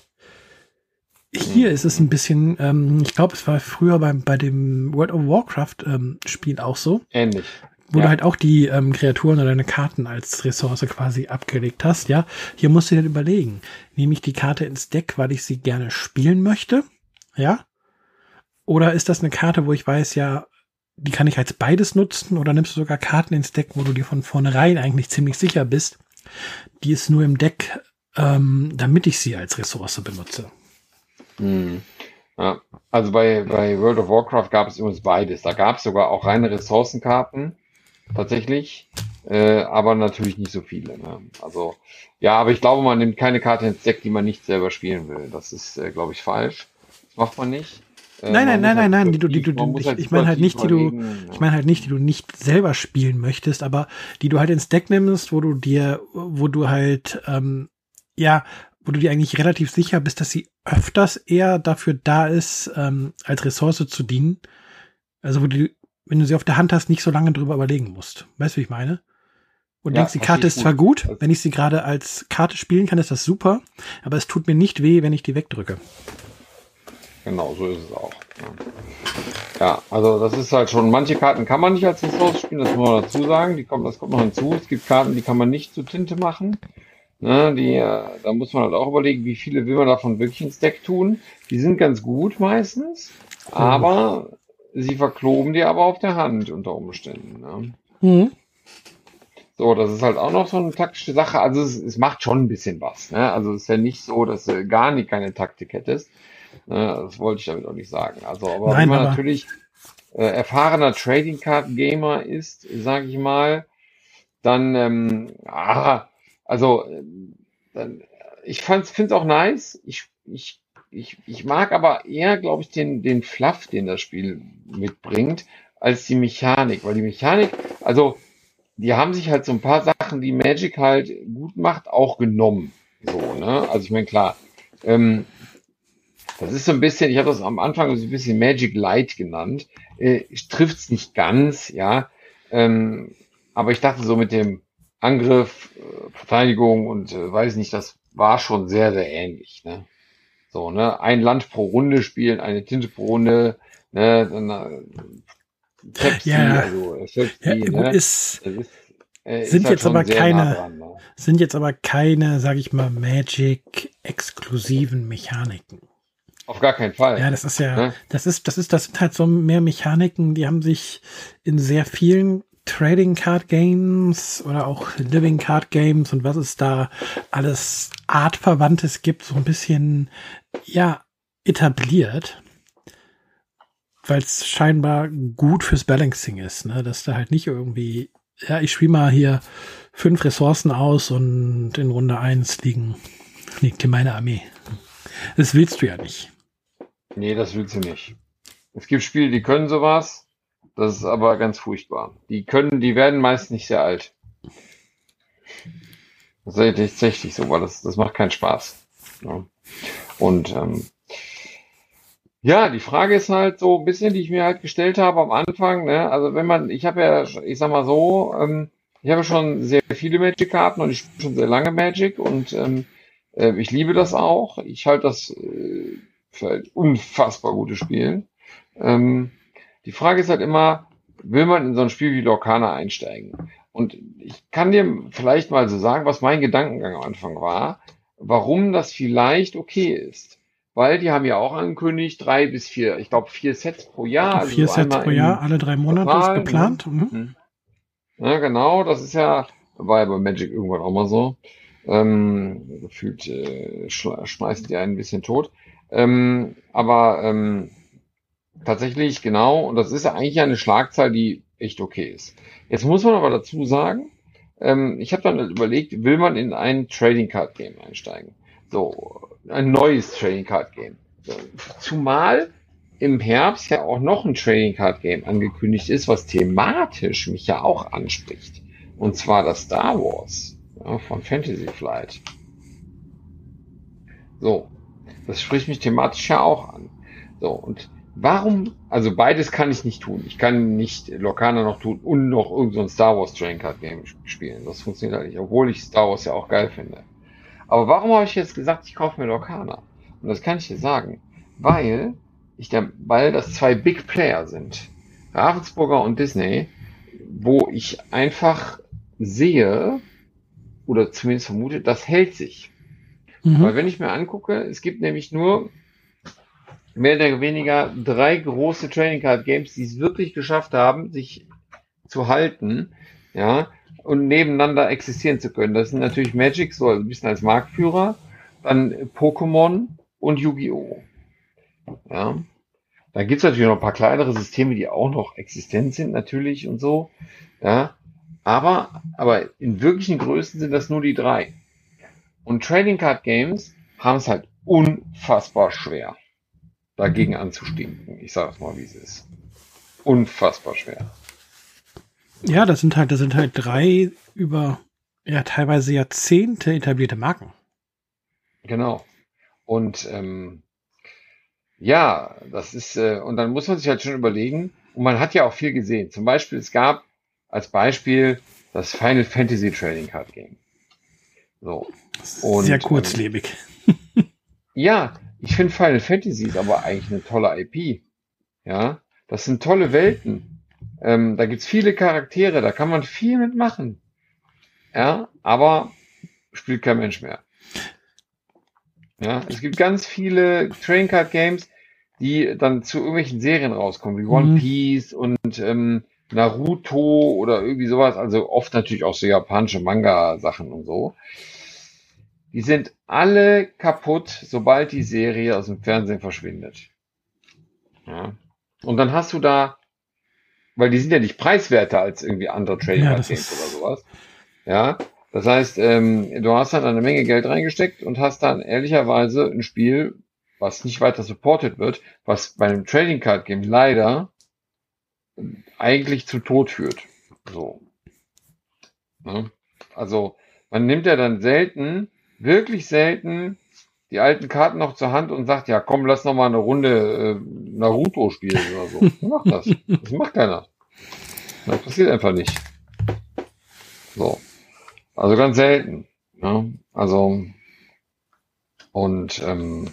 [SPEAKER 2] Hier ist es ein bisschen, ähm, ich glaube, es war früher bei, bei dem World of Warcraft ähm, Spiel auch so.
[SPEAKER 1] Ähnlich.
[SPEAKER 2] Wo ja. du halt auch die ähm, Kreaturen oder deine Karten als Ressource quasi abgelegt hast, ja. Hier musst du dir überlegen. Nehme ich die Karte ins Deck, weil ich sie gerne spielen möchte? Ja. Oder ist das eine Karte, wo ich weiß, ja, die kann ich als beides nutzen? Oder nimmst du sogar Karten ins Deck, wo du dir von vornherein eigentlich ziemlich sicher bist, die ist nur im Deck, ähm, damit ich sie als Ressource benutze?
[SPEAKER 1] Hm. Ja, also bei, bei World of Warcraft gab es übrigens beides. Da gab es sogar auch reine Ressourcenkarten, tatsächlich, äh, aber natürlich nicht so viele. Ne? Also ja, aber ich glaube, man nimmt keine Karte ins Deck, die man nicht selber spielen will. Das ist, äh, glaube ich, falsch. Das macht man nicht.
[SPEAKER 2] Äh, nein, nein, nein, nein, nein, die du, die du, ich, halt ich meine halt nicht, die du, ich meine halt nicht, die du nicht selber spielen möchtest, aber die du halt ins Deck nimmst, wo du dir, wo du halt, ähm, ja, wo du dir eigentlich relativ sicher bist, dass sie öfters eher dafür da ist, ähm, als Ressource zu dienen. Also wo du, wenn du sie auf der Hand hast, nicht so lange drüber überlegen musst. Weißt du, wie ich meine? Und ja, denkst, die Karte ist gut. zwar gut, wenn ich sie gerade als Karte spielen kann, ist das super, aber es tut mir nicht weh, wenn ich die wegdrücke.
[SPEAKER 1] Genau, so ist es auch. Ja, also das ist halt schon, manche Karten kann man nicht als Ressource spielen, das muss man dazu sagen. Die kommen, das kommt noch hinzu. Es gibt Karten, die kann man nicht zu Tinte machen. Ne, die, äh, da muss man halt auch überlegen, wie viele will man davon wirklich ins Deck tun. Die sind ganz gut meistens, aber sie verkloben dir aber auf der Hand unter Umständen. Ne? Mhm. So, das ist halt auch noch so eine taktische Sache. Also es, es macht schon ein bisschen was. Ne? Also es ist ja nicht so, dass du gar nicht keine Taktik hättest. Ne? Das wollte ich damit auch nicht sagen. Also, aber Nein, wenn man aber... natürlich äh, erfahrener Trading Card Gamer ist, sage ich mal, dann ähm, ah, also, dann, ich finde es auch nice. Ich, ich, ich, ich mag aber eher, glaube ich, den, den Fluff, den das Spiel mitbringt, als die Mechanik. Weil die Mechanik, also, die haben sich halt so ein paar Sachen, die Magic halt gut macht, auch genommen. So, ne? Also ich meine, klar, ähm, das ist so ein bisschen, ich habe das am Anfang so ein bisschen Magic Light genannt. Äh, Trifft es nicht ganz, ja. Ähm, aber ich dachte so mit dem Angriff, äh, Verteidigung und äh, weiß nicht, das war schon sehr, sehr ähnlich. Ne? So, ne, ein Land pro Runde spielen, eine Tinte pro Runde, ne, dann äh,
[SPEAKER 2] Pepsi, ja, also äh, Pepsi, ja, ne? ist, ist äh, sind halt jetzt aber keine, nah dran, ne? sind jetzt aber keine, sag ich mal, Magic exklusiven Mechaniken.
[SPEAKER 1] Auf gar keinen Fall.
[SPEAKER 2] Ja, das ist ja, ne? das ist, das ist, das sind halt so mehr Mechaniken, die haben sich in sehr vielen Trading Card Games oder auch Living Card Games und was es da alles artverwandtes gibt, so ein bisschen, ja, etabliert. Weil es scheinbar gut fürs Balancing ist, ne? Dass da halt nicht irgendwie, ja, ich spiele mal hier fünf Ressourcen aus und in Runde eins liegen, liegt hier meine Armee. Das willst du ja nicht.
[SPEAKER 1] Nee, das willst du nicht. Es gibt Spiele, die können sowas. Das ist aber ganz furchtbar. Die können, die werden meist nicht sehr alt. Das ist tatsächlich so, weil das, das macht keinen Spaß. Ja. Und ähm, ja, die Frage ist halt so ein bisschen, die ich mir halt gestellt habe am Anfang. Ne? Also wenn man, ich habe ja, ich sag mal so, ähm, ich habe schon sehr viele Magic-Karten und ich spiele schon sehr lange Magic und ähm, äh, ich liebe das auch. Ich halte das äh, für ein unfassbar gutes Spiel. Ähm, die Frage ist halt immer, will man in so ein Spiel wie Lorcana einsteigen? Und ich kann dir vielleicht mal so sagen, was mein Gedankengang am Anfang war. Warum das vielleicht okay ist. Weil die haben ja auch angekündigt, drei bis vier, ich glaube vier Sets pro Jahr.
[SPEAKER 2] Also vier so Sets pro Jahr, alle drei Monate Quartal, ist geplant. Ne? Mhm.
[SPEAKER 1] Ja, genau, das ist ja, war ja bei Magic irgendwann auch mal so. Ähm, gefühlt äh, schmeißen die einen ein bisschen tot. Ähm, aber ähm, tatsächlich genau, und das ist ja eigentlich eine Schlagzahl, die echt okay ist. Jetzt muss man aber dazu sagen, ähm, ich habe dann überlegt, will man in ein Trading Card Game einsteigen? So, ein neues Trading Card Game. So, zumal im Herbst ja auch noch ein Trading Card Game angekündigt ist, was thematisch mich ja auch anspricht. Und zwar das Star Wars ja, von Fantasy Flight. So, das spricht mich thematisch ja auch an. So, und warum, also beides kann ich nicht tun. Ich kann nicht Lokana noch tun und noch irgendein so Star Wars Trading Card Game spielen. Das funktioniert halt nicht, obwohl ich Star Wars ja auch geil finde. Aber warum habe ich jetzt gesagt, ich kaufe mir Lokana? Und das kann ich dir sagen. Weil ich der, weil das zwei Big Player sind. Ravensburger und Disney, wo ich einfach sehe, oder zumindest vermute, das hält sich. Mhm. Weil wenn ich mir angucke, es gibt nämlich nur mehr oder weniger drei große Training Card Games, die es wirklich geschafft haben, sich zu halten, ja, und nebeneinander existieren zu können. Das sind natürlich Magic, so ein bisschen als Marktführer, dann Pokémon und Yu-Gi-Oh! Ja. Da gibt es natürlich noch ein paar kleinere Systeme, die auch noch existent sind, natürlich und so. Ja. Aber, aber in wirklichen Größen sind das nur die drei. Und Trading Card Games haben es halt unfassbar schwer, dagegen anzustinken. Ich sage es mal, wie es ist. Unfassbar schwer.
[SPEAKER 2] Ja, das sind halt, das sind halt drei über ja teilweise Jahrzehnte etablierte Marken.
[SPEAKER 1] Genau. Und ähm, ja, das ist, äh, und dann muss man sich halt schon überlegen, und man hat ja auch viel gesehen. Zum Beispiel, es gab als Beispiel das Final Fantasy Trading Card Game.
[SPEAKER 2] So. Und, Sehr ähm, kurzlebig.
[SPEAKER 1] Ähm, ja, ich finde Final Fantasy ist aber eigentlich eine tolle IP. Ja, das sind tolle Welten. Ähm, da gibt's viele Charaktere, da kann man viel mitmachen. Ja, aber spielt kein Mensch mehr. Ja, es gibt ganz viele Train Card Games, die dann zu irgendwelchen Serien rauskommen, wie One mhm. Piece und ähm, Naruto oder irgendwie sowas, also oft natürlich auch so japanische Manga-Sachen und so. Die sind alle kaputt, sobald die Serie aus dem Fernsehen verschwindet. Ja. Und dann hast du da, weil die sind ja nicht preiswerter als irgendwie andere Trading ja, Games oder sowas. Ja. Das heißt, ähm, du hast dann eine Menge Geld reingesteckt und hast dann ehrlicherweise ein Spiel, was nicht weiter supported wird, was bei einem Trading Card Game leider eigentlich zu Tod führt. So. Ne? Also man nimmt ja dann selten, wirklich selten, die alten Karten noch zur Hand und sagt, ja komm, lass noch mal eine Runde äh, Naruto spielen oder so. Wer macht das? Das macht keiner. Das passiert einfach nicht. So. Also ganz selten. Ne? Also und ähm,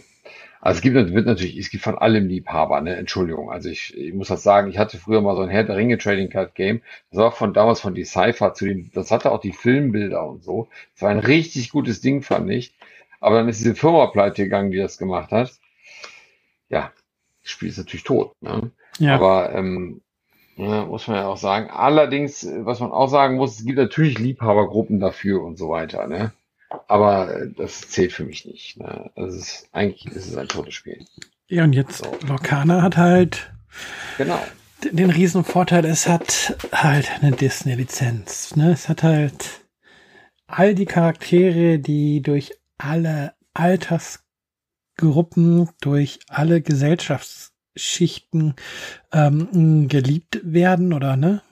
[SPEAKER 1] also es gibt, wird natürlich, es gibt von allem Liebhaber, ne? Entschuldigung. Also ich, ich muss das sagen, ich hatte früher mal so ein Herr der Ringe Trading Card Game. Das war von damals von Decipher zu den, das hatte auch die Filmbilder und so. Das war ein richtig gutes Ding, fand ich. Aber dann ist diese Firma pleite gegangen, die das gemacht hat. Ja, das Spiel ist natürlich tot, ne? Ja. Aber ähm, ja, muss man ja auch sagen. Allerdings, was man auch sagen muss, es gibt natürlich Liebhabergruppen dafür und so weiter, ne? Aber äh, das zählt für mich nicht. Ne? Das ist, eigentlich ist es ein totes Spiel.
[SPEAKER 2] Ja, und jetzt so. Lorcana hat halt
[SPEAKER 1] genau.
[SPEAKER 2] den riesen Vorteil, es hat halt eine Disney-Lizenz. Ne? Es hat halt all die Charaktere, die durch alle Altersgruppen, durch alle Gesellschaftsschichten ähm, geliebt werden oder ne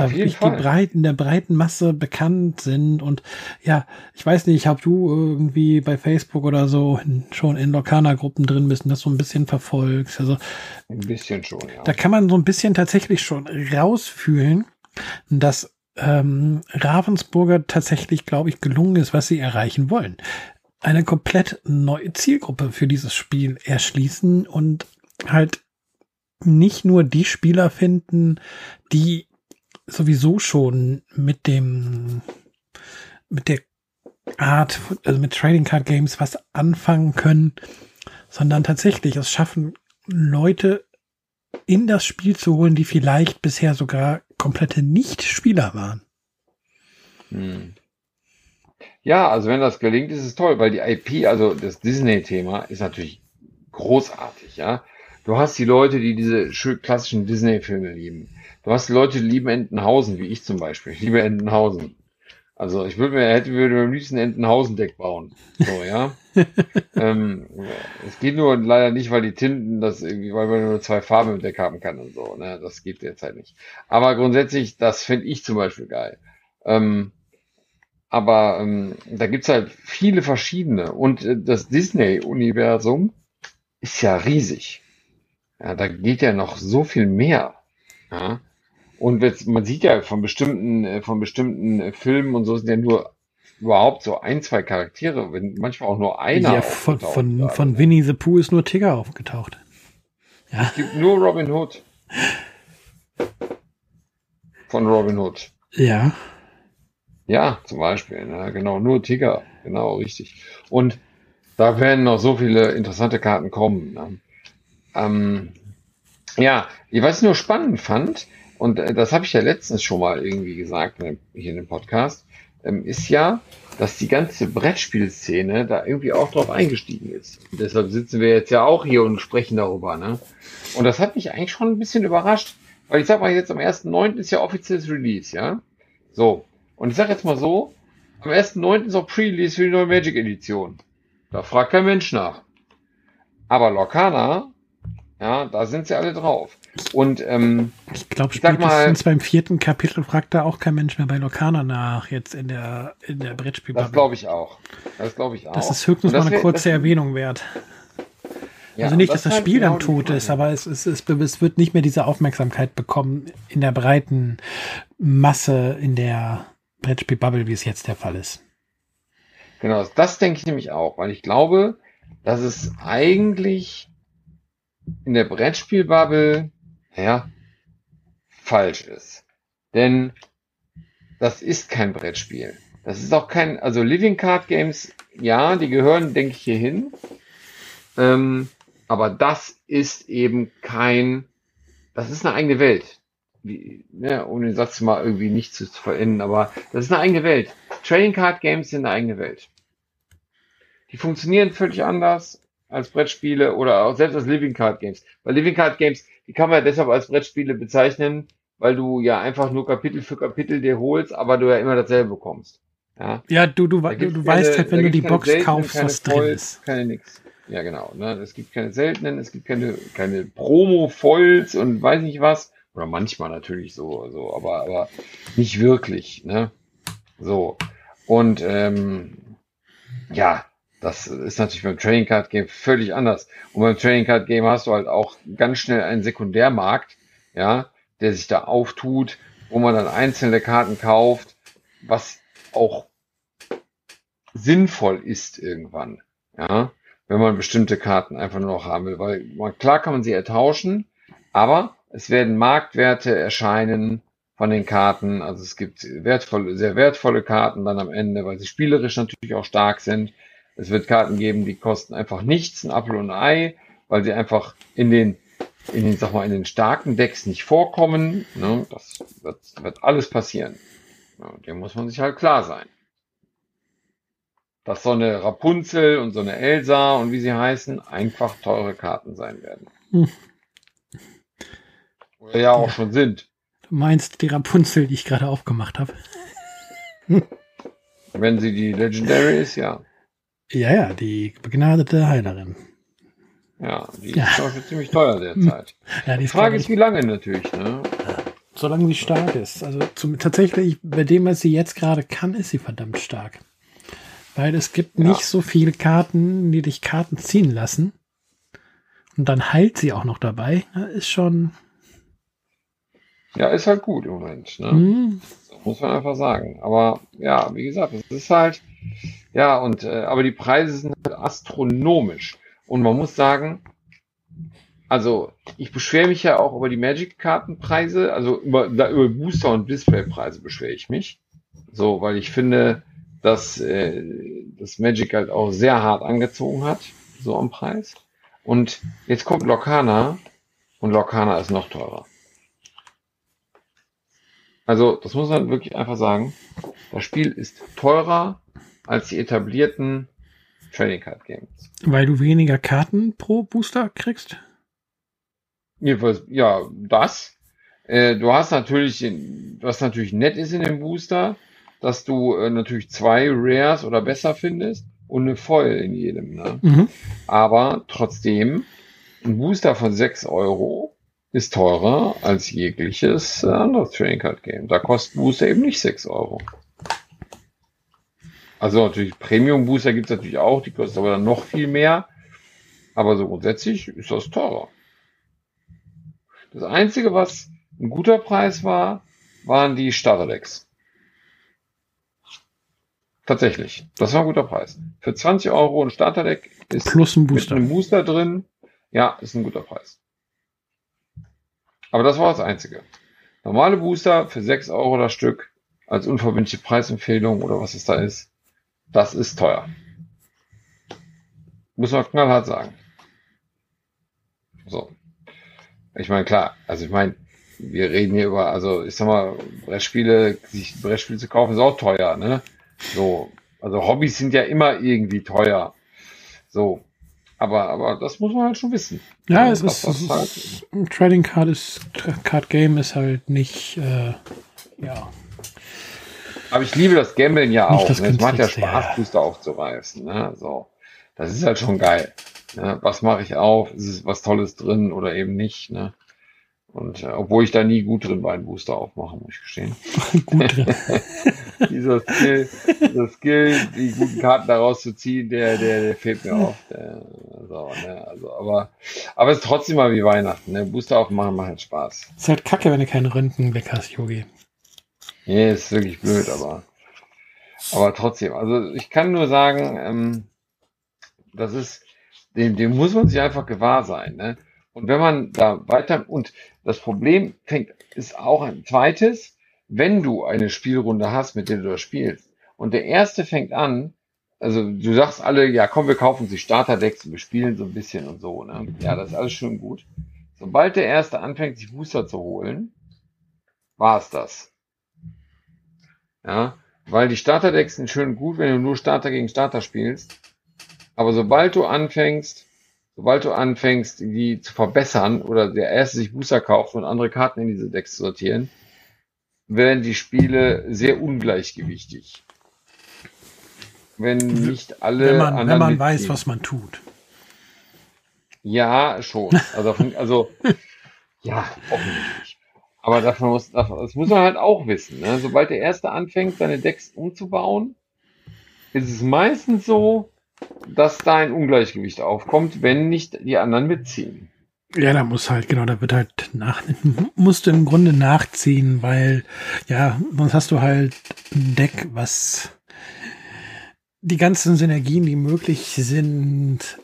[SPEAKER 2] da wirklich die breit, in der breiten Masse bekannt sind. Und ja, ich weiß nicht, ob du irgendwie bei Facebook oder so schon in Lokana-Gruppen drin bist und das so ein bisschen verfolgst. Also
[SPEAKER 1] ein bisschen schon, ja.
[SPEAKER 2] Da kann man so ein bisschen tatsächlich schon rausfühlen, dass ähm, Ravensburger tatsächlich, glaube ich, gelungen ist, was sie erreichen wollen. Eine komplett neue Zielgruppe für dieses Spiel erschließen und halt nicht nur die Spieler finden, die sowieso schon mit dem, mit der Art, also mit Trading Card Games was anfangen können, sondern tatsächlich es schaffen, Leute in das Spiel zu holen, die vielleicht bisher sogar komplette Nicht-Spieler waren.
[SPEAKER 1] Hm. Ja, also wenn das gelingt, ist es toll, weil die IP, also das Disney-Thema, ist natürlich großartig, ja. Du hast die Leute, die diese klassischen Disney-Filme lieben. Du hast Leute, die lieben Entenhausen, wie ich zum Beispiel. Ich liebe Entenhausen. Also ich würde mir, hätte würde mir am liebsten Entenhausen-Deck bauen. So, ja. ähm, es geht nur leider nicht, weil die Tinten, das irgendwie, weil man nur zwei Farben im Deck haben kann und so. Ne? Das geht derzeit nicht. Aber grundsätzlich, das finde ich zum Beispiel geil. Ähm, aber ähm, da gibt's halt viele verschiedene. Und äh, das Disney-Universum ist ja riesig. Ja, da geht ja noch so viel mehr. Ja. Und jetzt, man sieht ja von bestimmten, äh, von bestimmten äh, Filmen und so sind ja nur überhaupt so ein, zwei Charaktere, wenn manchmal auch nur einer.
[SPEAKER 2] Ja, von, von, von Winnie the Pooh ist nur Tigger aufgetaucht.
[SPEAKER 1] Ja. Es gibt nur Robin Hood. Von Robin Hood.
[SPEAKER 2] Ja.
[SPEAKER 1] Ja, zum Beispiel. Ne? Genau, nur Tigger. Genau, richtig. Und da werden noch so viele interessante Karten kommen. Ne? Ähm, ja, was ich nur spannend fand, und äh, das habe ich ja letztens schon mal irgendwie gesagt ne, hier in dem Podcast, ähm, ist ja, dass die ganze Brettspielszene da irgendwie auch drauf eingestiegen ist. Und deshalb sitzen wir jetzt ja auch hier und sprechen darüber. Ne? Und das hat mich eigentlich schon ein bisschen überrascht, weil ich sag mal, jetzt am 1.9. ist ja offizielles Release, ja? So, und ich sage jetzt mal so, am 1.9. ist auch Pre-Release für die neue Magic Edition. Da fragt kein Mensch nach. Aber Lorcana, ja, da sind sie alle drauf. Und ähm,
[SPEAKER 2] ich glaube, spätestens beim vierten Kapitel fragt da auch kein Mensch mehr bei Lorcana nach, jetzt in der, in der Brettspielbubble.
[SPEAKER 1] Das glaube ich auch. Das glaube ich auch.
[SPEAKER 2] Das ist höchstens das mal eine kurze Erwähnung wert. Ja, also nicht, das dass das Spiel genau dann tot ist, aber es, es, es, es wird nicht mehr diese Aufmerksamkeit bekommen in der breiten Masse in der Brettspiel-Bubble, wie es jetzt der Fall ist.
[SPEAKER 1] Genau, das denke ich nämlich auch, weil ich glaube, dass es eigentlich in der Brettspiel-Bubble, ja, falsch ist. Denn das ist kein Brettspiel. Das ist auch kein, also Living Card Games, ja, die gehören, denke ich, hier hin. Ähm, aber das ist eben kein, das ist eine eigene Welt wie, ne, um den Satz mal irgendwie nicht zu vollenden, aber das ist eine eigene Welt. Trading Card Games sind eine eigene Welt. Die funktionieren völlig anders als Brettspiele oder auch selbst als Living Card Games. Bei Living Card Games, die kann man ja deshalb als Brettspiele bezeichnen, weil du ja einfach nur Kapitel für Kapitel dir holst, aber du ja immer dasselbe bekommst. Ja,
[SPEAKER 2] ja du, du, du, keine, weißt halt, wenn du die Box seltenen, kaufst, was drin ist.
[SPEAKER 1] Keine nix. Ja, genau. Ne? Es gibt keine seltenen, es gibt keine, keine Promo-Foils und weiß nicht was. Oder manchmal natürlich so, so, aber, aber nicht wirklich, ne? So. Und ähm, ja, das ist natürlich beim Trading Card Game völlig anders. Und beim Trading Card Game hast du halt auch ganz schnell einen Sekundärmarkt, ja, der sich da auftut, wo man dann einzelne Karten kauft, was auch sinnvoll ist irgendwann, ja, wenn man bestimmte Karten einfach nur noch haben will, weil man, klar kann man sie ertauschen, aber es werden Marktwerte erscheinen von den Karten. Also es gibt wertvolle, sehr wertvolle Karten dann am Ende, weil sie spielerisch natürlich auch stark sind. Es wird Karten geben, die kosten einfach nichts, ein Apfel und ein Ei, weil sie einfach in den, in den, sag mal, in den starken Decks nicht vorkommen. Ne? Das wird, wird alles passieren. Ja, dem muss man sich halt klar sein. Dass so eine Rapunzel und so eine Elsa und wie sie heißen, einfach teure Karten sein werden. Hm. Oder ja auch schon sind.
[SPEAKER 2] Du meinst die Rapunzel, die ich gerade aufgemacht habe?
[SPEAKER 1] Wenn sie die Legendary ist, ja.
[SPEAKER 2] Ja, ja, die begnadete Heilerin.
[SPEAKER 1] Ja, die ja. ist auch schon ziemlich teuer derzeit. Ja, die, die Frage ist, wie lange natürlich, ne?
[SPEAKER 2] Solange sie stark ist. Also zum, tatsächlich, bei dem, was sie jetzt gerade kann, ist sie verdammt stark. Weil es gibt ja. nicht so viele Karten, die dich Karten ziehen lassen. Und dann heilt sie auch noch dabei. Das ist schon,
[SPEAKER 1] ja, ist halt gut im Moment. Ne? Mhm. Muss man einfach sagen. Aber ja, wie gesagt, es ist halt, ja, und äh, aber die Preise sind halt astronomisch. Und man muss sagen, also ich beschwere mich ja auch über die Magic-Kartenpreise, also über, da, über Booster- und Display-Preise beschwere ich mich. So, weil ich finde, dass äh, das Magic halt auch sehr hart angezogen hat, so am Preis. Und jetzt kommt Locana und Locana ist noch teurer. Also, das muss man wirklich einfach sagen. Das Spiel ist teurer als die etablierten Trading Card Games.
[SPEAKER 2] Weil du weniger Karten pro Booster kriegst?
[SPEAKER 1] Jedenfalls, ja, das. Äh, du hast natürlich, was natürlich nett ist in dem Booster, dass du äh, natürlich zwei Rares oder besser findest und eine Foil in jedem. Ne? Mhm. Aber trotzdem, ein Booster von 6 Euro ist teurer als jegliches äh, anderes Trading Card Game. Da kostet Booster eben nicht 6 Euro. Also natürlich Premium Booster gibt es natürlich auch, die kosten aber dann noch viel mehr. Aber so grundsätzlich ist das teurer. Das Einzige, was ein guter Preis war, waren die Starterdecks. Tatsächlich. Das war ein guter Preis. Für 20 Euro ein Starterdeck ist
[SPEAKER 2] Plus ein Booster.
[SPEAKER 1] mit einem Booster drin. Ja, ist ein guter Preis. Aber das war das Einzige. Normale Booster für 6 Euro das Stück als unverbindliche Preisempfehlung oder was es da ist. Das ist teuer. Muss man knallhart sagen. So. Ich meine, klar, also ich meine, wir reden hier über, also ich sag mal, Brettspiele, sich Brettspiele zu kaufen ist auch teuer, ne? So, also Hobbys sind ja immer irgendwie teuer. So. Aber, aber das muss man halt schon wissen.
[SPEAKER 2] Ja, es ist, es halt ist ein Trading Card ist, Card Game ist halt nicht, äh, ja.
[SPEAKER 1] Aber ich liebe das Gambeln ja auch. Ne? Es macht ja Spaß, ja. Booster aufzureißen. Ne? So. Das ist halt schon geil. Ne? Was mache ich auf? Ist es was Tolles drin oder eben nicht? Ne? Und äh, obwohl ich da nie gut drin war, einen Booster aufmachen, muss ich gestehen. gut drin. dieser Skill, dieser Skill, die guten Karten daraus zu ziehen, der, der, der fehlt mir oft. Der, so, ne? also, aber, aber es ist trotzdem mal wie Weihnachten. Ne? Booster aufmachen macht halt Spaß.
[SPEAKER 2] Ist halt kacke, wenn du keinen Röntgenblick hast, Yogi.
[SPEAKER 1] Nee, ist wirklich blöd, aber, aber trotzdem. Also ich kann nur sagen, ähm, das ist, dem, dem muss man sich einfach gewahr sein. Ne? Und wenn man da weiter, und das Problem fängt, ist auch ein zweites, wenn du eine Spielrunde hast, mit der du das spielst, und der erste fängt an, also du sagst alle, ja komm, wir kaufen sich Starterdecks und wir spielen so ein bisschen und so, ne? Ja, das ist alles schön gut. Sobald der erste anfängt, sich Booster zu holen, war es das. Ja, weil die Starterdecks sind schön gut, wenn du nur Starter gegen Starter spielst. Aber sobald du anfängst, sobald du anfängst, die zu verbessern oder der erste sich Booster kauft und andere Karten in diese Decks zu sortieren, werden die Spiele sehr ungleichgewichtig. Wenn nicht alle.
[SPEAKER 2] Wenn man, wenn man weiß, was man tut.
[SPEAKER 1] Ja, schon. Also, also ja, offensichtlich. Aber davon muss, das muss man halt auch wissen. Ne? Sobald der Erste anfängt, seine Decks umzubauen, ist es meistens so, dass da ein Ungleichgewicht aufkommt, wenn nicht die anderen mitziehen.
[SPEAKER 2] Ja, da muss halt, genau, da wird halt nach, musst du im Grunde nachziehen, weil, ja, sonst hast du halt ein Deck, was die ganzen Synergien, die möglich sind,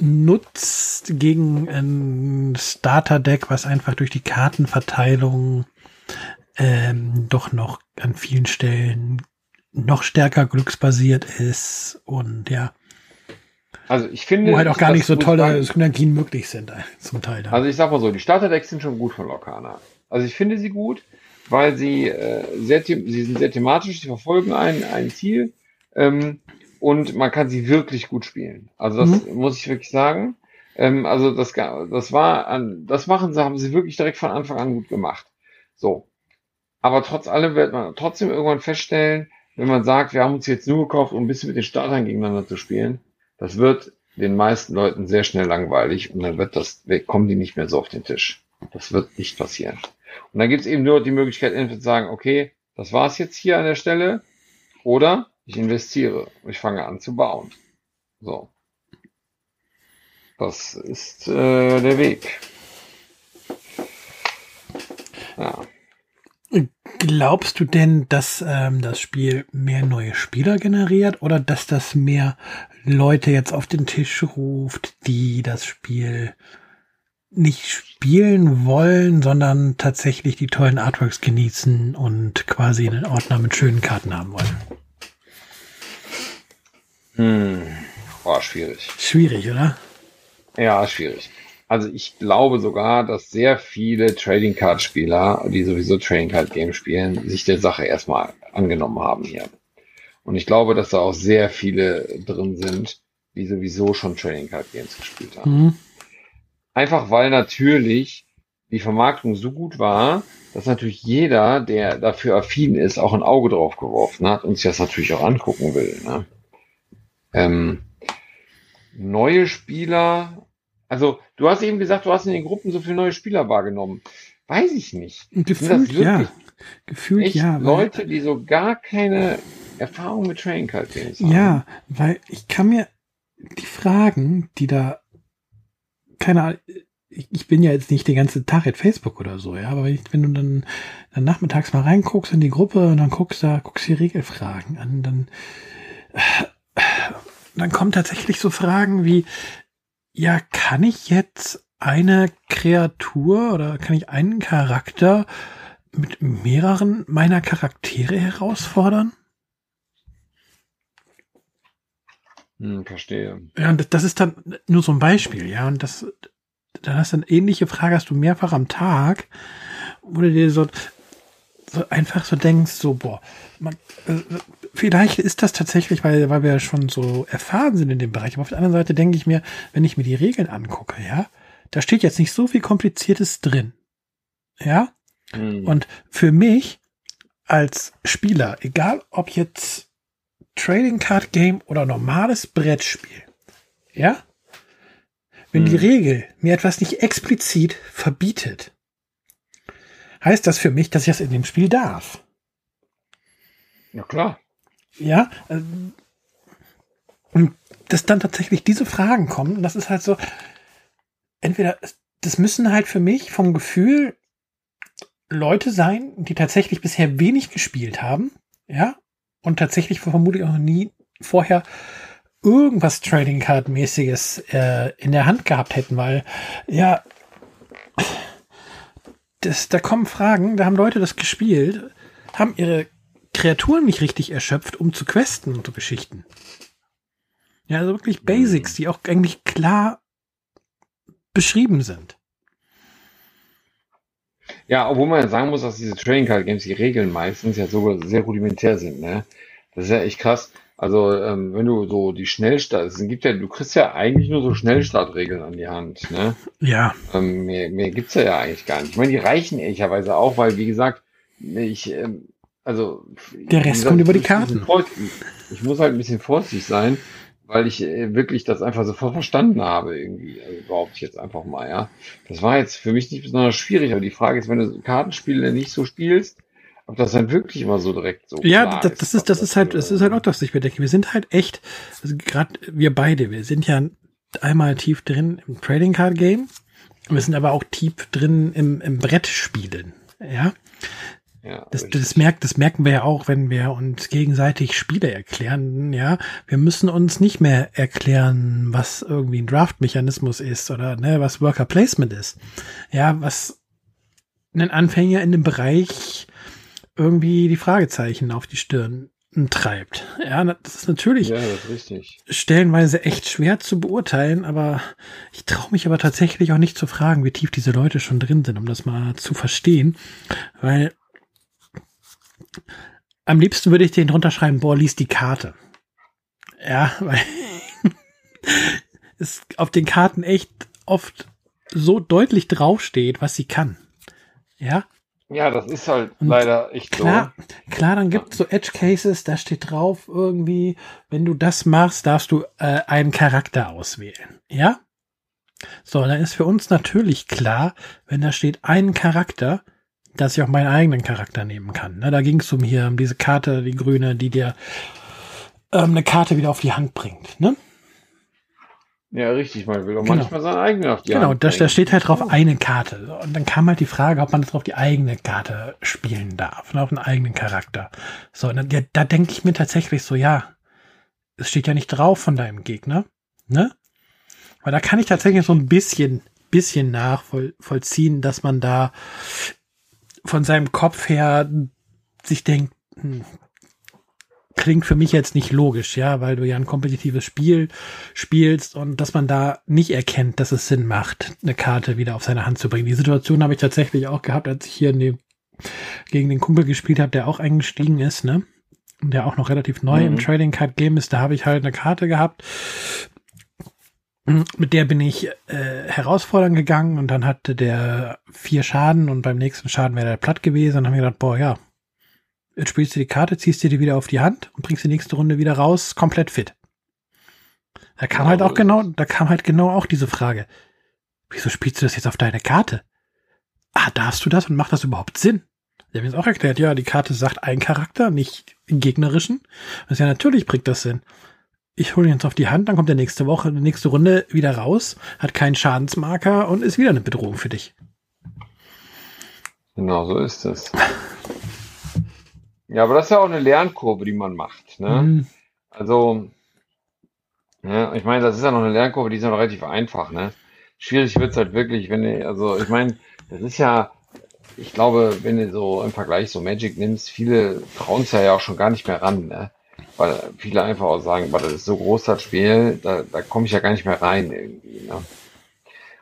[SPEAKER 2] nutzt gegen ein Starter-Deck, was einfach durch die Kartenverteilung ähm, doch noch an vielen Stellen noch stärker glücksbasiert ist und ja.
[SPEAKER 1] Also ich finde.
[SPEAKER 2] Wo halt auch gar nicht so tolle Synergien möglich sind, äh, zum Teil.
[SPEAKER 1] Dann. Also ich sag mal so, die Starterdecks sind schon gut von Lokana. Also ich finde sie gut, weil sie äh, sehr, sie sind sehr thematisch, sie verfolgen ein, ein Ziel ähm, und man kann sie wirklich gut spielen. Also das mhm. muss ich wirklich sagen. Ähm, also das, das war, das machen sie, haben sie wirklich direkt von Anfang an gut gemacht. So. Aber trotz allem wird man trotzdem irgendwann feststellen, wenn man sagt, wir haben uns jetzt nur gekauft, um ein bisschen mit den Startern gegeneinander zu spielen, das wird den meisten Leuten sehr schnell langweilig und dann wird das, kommen die nicht mehr so auf den Tisch. Das wird nicht passieren. Und dann gibt es eben nur die Möglichkeit, entweder zu sagen, okay, das war's jetzt hier an der Stelle, oder ich investiere ich fange an zu bauen. So. Das ist äh, der Weg.
[SPEAKER 2] Ja. Glaubst du denn, dass ähm, das Spiel mehr neue Spieler generiert oder dass das mehr Leute jetzt auf den Tisch ruft, die das Spiel nicht spielen wollen, sondern tatsächlich die tollen Artworks genießen und quasi einen Ordner mit schönen Karten haben wollen?
[SPEAKER 1] Hm. Boah, schwierig.
[SPEAKER 2] Schwierig, oder?
[SPEAKER 1] Ja, schwierig. Also ich glaube sogar, dass sehr viele Trading Card Spieler, die sowieso Trading Card Game spielen, sich der Sache erstmal angenommen haben hier. Und ich glaube, dass da auch sehr viele drin sind, die sowieso schon Trading Card Games gespielt haben. Mhm. Einfach weil natürlich die Vermarktung so gut war, dass natürlich jeder, der dafür affin ist, auch ein Auge drauf geworfen hat und sich das natürlich auch angucken will. Ne? Ähm, neue Spieler, also du hast eben gesagt, du hast in den Gruppen so viele neue Spieler wahrgenommen. Weiß ich nicht.
[SPEAKER 2] Gefühlt ja.
[SPEAKER 1] Gefühlt ja. Leute, die so gar keine Erfahrung mit Training Card Games
[SPEAKER 2] haben. Ja, weil ich kann mir die Fragen, die da keine Ahnung, ich, bin ja jetzt nicht den ganzen Tag at Facebook oder so, ja, aber wenn, ich, wenn du dann, dann nachmittags mal reinguckst in die Gruppe und dann guckst da, guckst die Regelfragen an, dann, dann kommen tatsächlich so Fragen wie, ja, kann ich jetzt eine Kreatur oder kann ich einen Charakter mit mehreren meiner Charaktere herausfordern?
[SPEAKER 1] Hm, verstehe.
[SPEAKER 2] Ja, und das ist dann nur so ein Beispiel, ja, und das, dann hast du eine ähnliche Frage, hast du mehrfach am Tag, wo du dir so, so einfach so denkst, so, boah, man, äh, vielleicht ist das tatsächlich, weil, weil wir schon so erfahren sind in dem Bereich. Aber auf der anderen Seite denke ich mir, wenn ich mir die Regeln angucke, ja, da steht jetzt nicht so viel Kompliziertes drin. Ja? Mhm. Und für mich als Spieler, egal ob jetzt Trading Card Game oder normales Brettspiel, ja? Wenn mhm. die Regel mir etwas nicht explizit verbietet, heißt das für mich, dass ich das in dem Spiel darf.
[SPEAKER 1] Ja, klar.
[SPEAKER 2] Ja. Äh, und dass dann tatsächlich diese Fragen kommen, das ist halt so, entweder, das müssen halt für mich vom Gefühl Leute sein, die tatsächlich bisher wenig gespielt haben, ja, und tatsächlich vermutlich auch nie vorher irgendwas Trading Card mäßiges äh, in der Hand gehabt hätten, weil ja, das, da kommen Fragen, da haben Leute das gespielt, haben ihre Kreaturen nicht richtig erschöpft, um zu questen und so Geschichten. Ja, also wirklich Basics, die auch eigentlich klar beschrieben sind.
[SPEAKER 1] Ja, obwohl man ja sagen muss, dass diese Trading Card Games, die Regeln meistens ja sogar sehr rudimentär sind, ne? Das ist ja echt krass. Also, ähm, wenn du so die Schnellstart, es gibt ja, du kriegst ja eigentlich nur so Schnellstartregeln an die Hand, ne?
[SPEAKER 2] Ja.
[SPEAKER 1] Ähm, mehr, mehr gibt's ja, ja eigentlich gar nicht. Ich meine, die reichen ehrlicherweise auch, weil, wie gesagt, ich, ähm, also.
[SPEAKER 2] Der Rest gesagt, kommt über die Karten.
[SPEAKER 1] Ich muss halt ein bisschen vorsichtig sein, weil ich äh, wirklich das einfach sofort verstanden habe, irgendwie, also behaupte ich jetzt einfach mal, ja. Das war jetzt für mich nicht besonders schwierig, aber die Frage ist, wenn du Kartenspiele nicht so spielst, ob das dann wirklich immer so direkt so
[SPEAKER 2] Ja, das, das ist, das ist halt, das ist halt auch das, was ich mir denke. Wir sind halt echt, also gerade wir beide, wir sind ja einmal tief drin im Trading Card Game. Wir sind aber auch tief drin im, im Brettspielen. Ja. Ja, das, das, merkt, das merken wir ja auch, wenn wir uns gegenseitig Spiele erklären. Ja, wir müssen uns nicht mehr erklären, was irgendwie ein Draft-Mechanismus ist oder ne, was Worker Placement ist. Ja, was einen Anfänger in dem Bereich irgendwie die Fragezeichen auf die Stirn treibt. Ja, das ist natürlich
[SPEAKER 1] ja, das ist
[SPEAKER 2] stellenweise echt schwer zu beurteilen, aber ich traue mich aber tatsächlich auch nicht zu fragen, wie tief diese Leute schon drin sind, um das mal zu verstehen, weil am liebsten würde ich den drunter schreiben, boah, lies die Karte. Ja, weil es auf den Karten echt oft so deutlich draufsteht, was sie kann. Ja,
[SPEAKER 1] ja, das ist halt und leider echt
[SPEAKER 2] klar, so. Klar, dann gibt es so Edge Cases, da steht drauf irgendwie, wenn du das machst, darfst du äh, einen Charakter auswählen. Ja? So, dann ist für uns natürlich klar, wenn da steht einen Charakter, dass ich auch meinen eigenen Charakter nehmen kann. Ne, da ging es um hier, um diese Karte, die grüne, die dir ähm, eine Karte wieder auf die Hand bringt. Ne?
[SPEAKER 1] Ja, richtig, man will auch genau. manchmal seine eigene auf die
[SPEAKER 2] Genau, da, da steht halt drauf eine Karte. Und dann kam halt die Frage, ob man das auf die eigene Karte spielen darf, ne, auf einen eigenen Charakter. So, und da, da denke ich mir tatsächlich so, ja, es steht ja nicht drauf von deinem Gegner, ne? Weil da kann ich tatsächlich so ein bisschen, bisschen nachvollziehen, dass man da von seinem Kopf her sich denkt, hm, klingt für mich jetzt nicht logisch, ja, weil du ja ein kompetitives Spiel spielst und dass man da nicht erkennt, dass es Sinn macht, eine Karte wieder auf seine Hand zu bringen. Die Situation habe ich tatsächlich auch gehabt, als ich hier dem, gegen den Kumpel gespielt habe, der auch eingestiegen ist, ne? Der auch noch relativ neu mhm. im Trading Card Game ist. Da habe ich halt eine Karte gehabt, mit der bin ich äh, herausfordernd gegangen und dann hatte der vier Schaden und beim nächsten Schaden wäre der platt gewesen und dann habe ich gedacht, boah, ja, Jetzt spielst du die Karte, ziehst dir die wieder auf die Hand und bringst die nächste Runde wieder raus, komplett fit. Da kam ja, halt auch genau, da kam halt genau auch diese Frage. Wieso spielst du das jetzt auf deine Karte? Ah, darfst du das und macht das überhaupt Sinn? Sie haben jetzt auch erklärt, ja, die Karte sagt ein Charakter, nicht den gegnerischen. Das ja, natürlich bringt das Sinn. Ich hole ihn jetzt auf die Hand, dann kommt der nächste Woche, die nächste Runde wieder raus, hat keinen Schadensmarker und ist wieder eine Bedrohung für dich.
[SPEAKER 1] Genau, so ist es. Ja, aber das ist ja auch eine Lernkurve, die man macht. Ne? Mhm. Also, ja, ich meine, das ist ja noch eine Lernkurve, die ist ja noch relativ einfach. Ne? Schwierig wird's halt wirklich, wenn du, also ich meine, das ist ja, ich glaube, wenn du so im Vergleich so Magic nimmst, viele trauen es ja auch schon gar nicht mehr ran. Ne? Weil viele einfach auch sagen, weil das ist so groß, das Spiel, da, da komme ich ja gar nicht mehr rein irgendwie. Ne?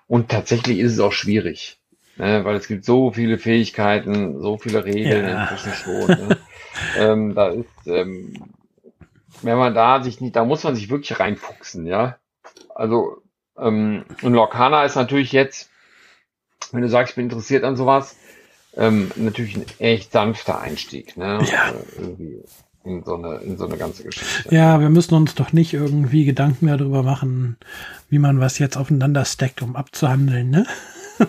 [SPEAKER 1] Und tatsächlich ist es auch schwierig. Ne, weil es gibt so viele Fähigkeiten, so viele Regeln ja. inzwischen schon. Ne? ähm, da ist, ähm, wenn man da sich nicht, da muss man sich wirklich reinfuchsen, ja. Also, ähm, und Lorcana ist natürlich jetzt, wenn du sagst, ich bin interessiert an sowas, ähm, natürlich ein echt sanfter Einstieg, ne? Ja. Also in so eine, in so eine ganze Geschichte.
[SPEAKER 2] Ja, wir müssen uns doch nicht irgendwie Gedanken mehr darüber machen, wie man was jetzt aufeinander stackt, um abzuhandeln, ne?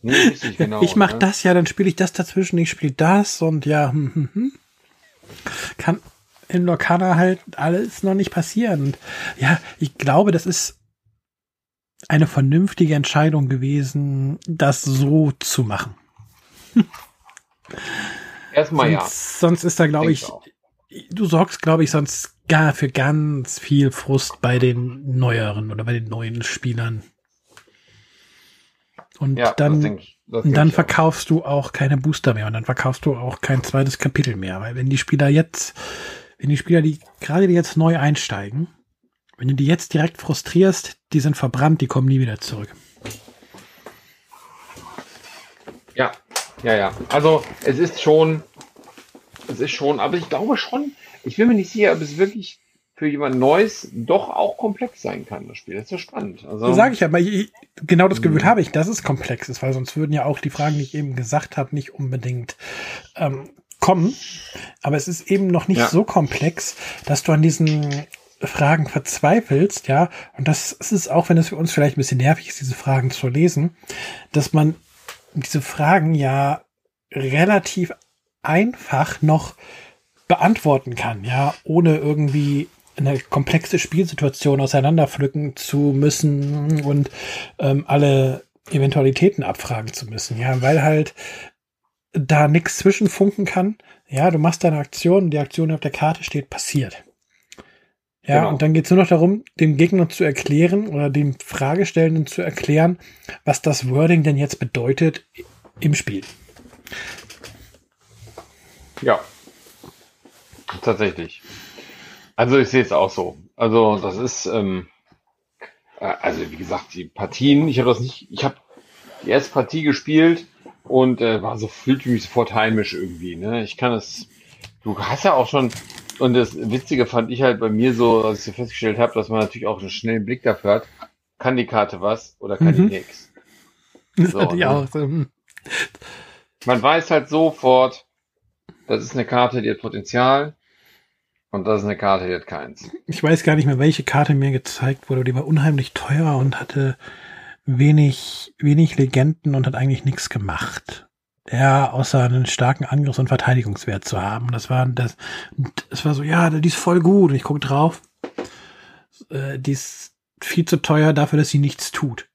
[SPEAKER 2] Nee, richtig, genau, ich mach ne? das ja, dann spiele ich das dazwischen, ich spiele das und ja, hm, hm, hm kann in Lorcana halt alles noch nicht passieren. Und ja, ich glaube, das ist eine vernünftige Entscheidung gewesen, das so zu machen.
[SPEAKER 1] Erstmal
[SPEAKER 2] sonst, ja. Sonst ist da, glaube ich, ich du sorgst, glaube ich, sonst gar für ganz viel Frust bei den neueren oder bei den neuen Spielern. Und ja, dann und dann verkaufst du auch keine Booster mehr und dann verkaufst du auch kein zweites Kapitel mehr, weil wenn die Spieler jetzt, wenn die Spieler, die gerade die jetzt neu einsteigen, wenn du die jetzt direkt frustrierst, die sind verbrannt, die kommen nie wieder zurück.
[SPEAKER 1] Ja, ja, ja. Also es ist schon, es ist schon, aber ich glaube schon, ich bin mir nicht sicher, ob es wirklich für jemand Neues doch auch komplex sein kann, das Spiel. Das ist ja spannend.
[SPEAKER 2] Also, sage ich ja, aber genau das Gefühl mhm. habe ich, dass es komplex ist, weil sonst würden ja auch die Fragen, die ich eben gesagt habe, nicht unbedingt ähm, kommen. Aber es ist eben noch nicht ja. so komplex, dass du an diesen Fragen verzweifelst, ja. Und das ist auch, wenn es für uns vielleicht ein bisschen nervig ist, diese Fragen zu lesen, dass man diese Fragen ja relativ einfach noch beantworten kann, ja, ohne irgendwie eine komplexe Spielsituation auseinanderpflücken zu müssen und ähm, alle Eventualitäten abfragen zu müssen. Ja, weil halt da nichts zwischenfunken kann. Ja, du machst deine Aktion, die Aktion, die auf der Karte steht, passiert. Ja, genau. und dann geht es nur noch darum, dem Gegner zu erklären oder dem Fragestellenden zu erklären, was das Wording denn jetzt bedeutet im Spiel.
[SPEAKER 1] Ja, tatsächlich. Also ich sehe es auch so. Also das ist, ähm, äh, also wie gesagt, die Partien, ich habe das nicht, ich habe die erste Partie gespielt und äh, war so fühlte mich sofort heimisch irgendwie. Ne? Ich kann es, du hast ja auch schon, und das Witzige fand ich halt bei mir so, als ich so festgestellt habe, dass man natürlich auch einen schnellen Blick dafür hat, kann die Karte was oder kann mhm. die nix.
[SPEAKER 2] Das so, ne? auch. Hm.
[SPEAKER 1] Man weiß halt sofort, das ist eine Karte, die hat Potenzial, und das ist eine Karte, die hat keins.
[SPEAKER 2] Ich weiß gar nicht mehr, welche Karte mir gezeigt wurde. Die war unheimlich teuer und hatte wenig, wenig Legenden und hat eigentlich nichts gemacht. Ja, außer einen starken Angriffs- und Verteidigungswert zu haben. Das war, das, das war so, ja, die ist voll gut. Und ich gucke drauf. Äh, die ist viel zu teuer dafür, dass sie nichts tut.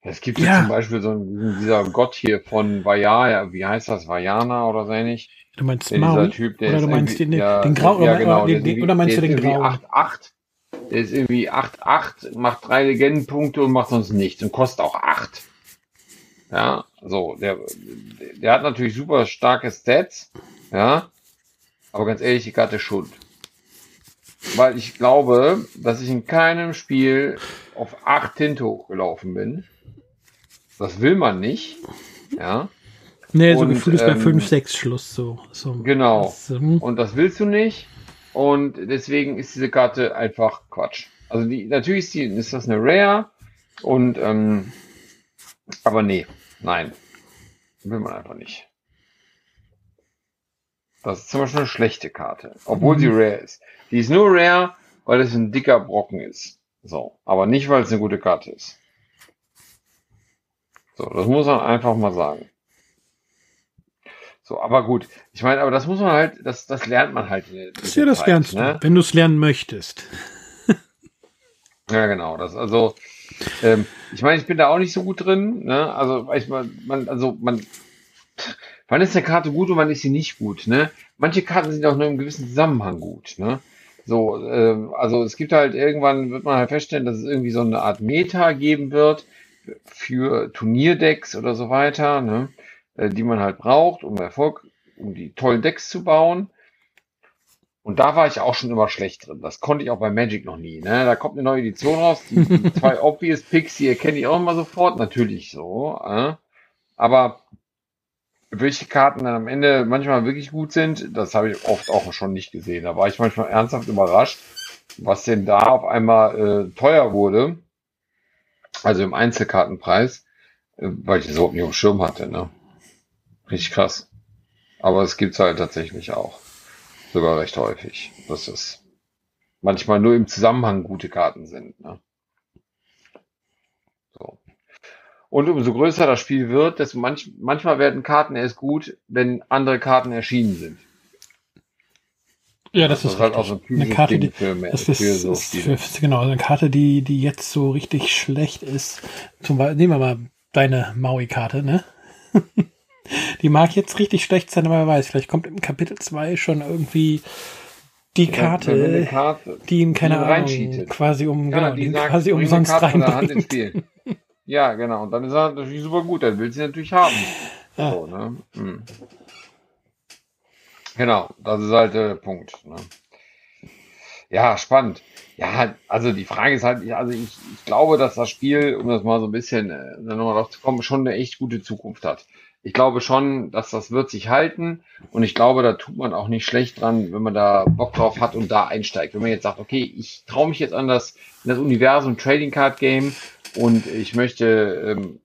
[SPEAKER 1] Es gibt ja. zum Beispiel so einen, dieser Gott hier von Vajana, wie heißt das, Vajana oder so ähnlich.
[SPEAKER 2] Du meinst ja, Maui? Typ,
[SPEAKER 1] oder
[SPEAKER 2] du meinst den,
[SPEAKER 1] ja,
[SPEAKER 2] den Grau
[SPEAKER 1] ja, genau,
[SPEAKER 2] den, den, oder meinst du den Grau?
[SPEAKER 1] 8-8. Der ist irgendwie 8-8, macht drei Legendenpunkte und macht sonst nichts und kostet auch 8. Ja, so, der, der hat natürlich super starke Stats, ja, aber ganz ehrlich, die Karte Schuld. weil ich glaube, dass ich in keinem Spiel auf acht Tinte hochgelaufen bin. Das will man nicht. Ja.
[SPEAKER 2] Nee, so gefühlt ist bei 5, 6 Schluss so. so
[SPEAKER 1] genau. Das, ähm, und das willst du nicht. Und deswegen ist diese Karte einfach Quatsch. Also die, natürlich ist, die, ist das eine Rare. Und ähm, aber nee, nein. Will man einfach nicht. Das ist zum Beispiel eine schlechte Karte, obwohl mhm. sie rare ist. Die ist nur rare, weil es ein dicker Brocken ist. So, aber nicht, weil es eine gute Karte ist. So, das muss man einfach mal sagen. So, aber gut. Ich meine, aber das muss man halt, das, das lernt man halt.
[SPEAKER 2] Das ja, das Zeit, lernst ne? du, wenn du es lernen möchtest.
[SPEAKER 1] ja, genau. Das, also, ähm, ich meine, ich bin da auch nicht so gut drin. Ne? Also, ich, man, also man, wann ist eine Karte gut und wann ist sie nicht gut? Ne? Manche Karten sind auch nur im gewissen Zusammenhang gut. Ne? So, äh, also es gibt halt irgendwann wird man halt feststellen, dass es irgendwie so eine Art Meta geben wird für Turnierdecks oder so weiter, ne? Äh, die man halt braucht, um Erfolg, um die tollen Decks zu bauen. Und da war ich auch schon immer schlecht drin. Das konnte ich auch bei Magic noch nie. Ne? Da kommt eine neue Edition raus. Die, die zwei Obvious Picks, die erkenne ich auch immer sofort. Natürlich so. Äh? Aber welche Karten dann am Ende manchmal wirklich gut sind, das habe ich oft auch schon nicht gesehen. Da war ich manchmal ernsthaft überrascht, was denn da auf einmal äh, teuer wurde. Also im Einzelkartenpreis, äh, weil ich das überhaupt nicht auf dem Schirm hatte. Ne? Richtig krass. Aber es gibt's halt tatsächlich auch. Sogar recht häufig. Dass es manchmal nur im Zusammenhang gute Karten sind. Ne? So. Und umso größer das Spiel wird, desto manch, manchmal werden Karten erst gut, wenn andere Karten erschienen sind.
[SPEAKER 2] Ja, das, das ist, halt auch so ein eine Karte, die, für, mehr, das ist, für so für, genau, eine Karte, die, die jetzt so richtig schlecht ist. Zum Beispiel, nehmen wir mal deine Maui-Karte, ne? die mag jetzt richtig schlecht sein, aber wer weiß, vielleicht kommt im Kapitel 2 schon irgendwie die Karte, Karte die ihn keine Ahnung, quasi um, ja, genau, die sagt, quasi umsonst reinbringt.
[SPEAKER 1] Ja, genau. Und dann ist er natürlich super gut. Dann will sie natürlich haben. Ja. So, ne? Hm. Genau, das ist halt der Punkt. Ne? Ja, spannend. Ja, also die Frage ist halt, also ich, ich glaube, dass das Spiel, um das mal so ein bisschen äh, nochmal drauf zu kommen, schon eine echt gute Zukunft hat. Ich glaube schon, dass das wird sich halten und ich glaube, da tut man auch nicht schlecht dran, wenn man da Bock drauf hat und da einsteigt. Wenn man jetzt sagt, okay, ich traue mich jetzt an das, in das Universum Trading Card Game und ich möchte ähm,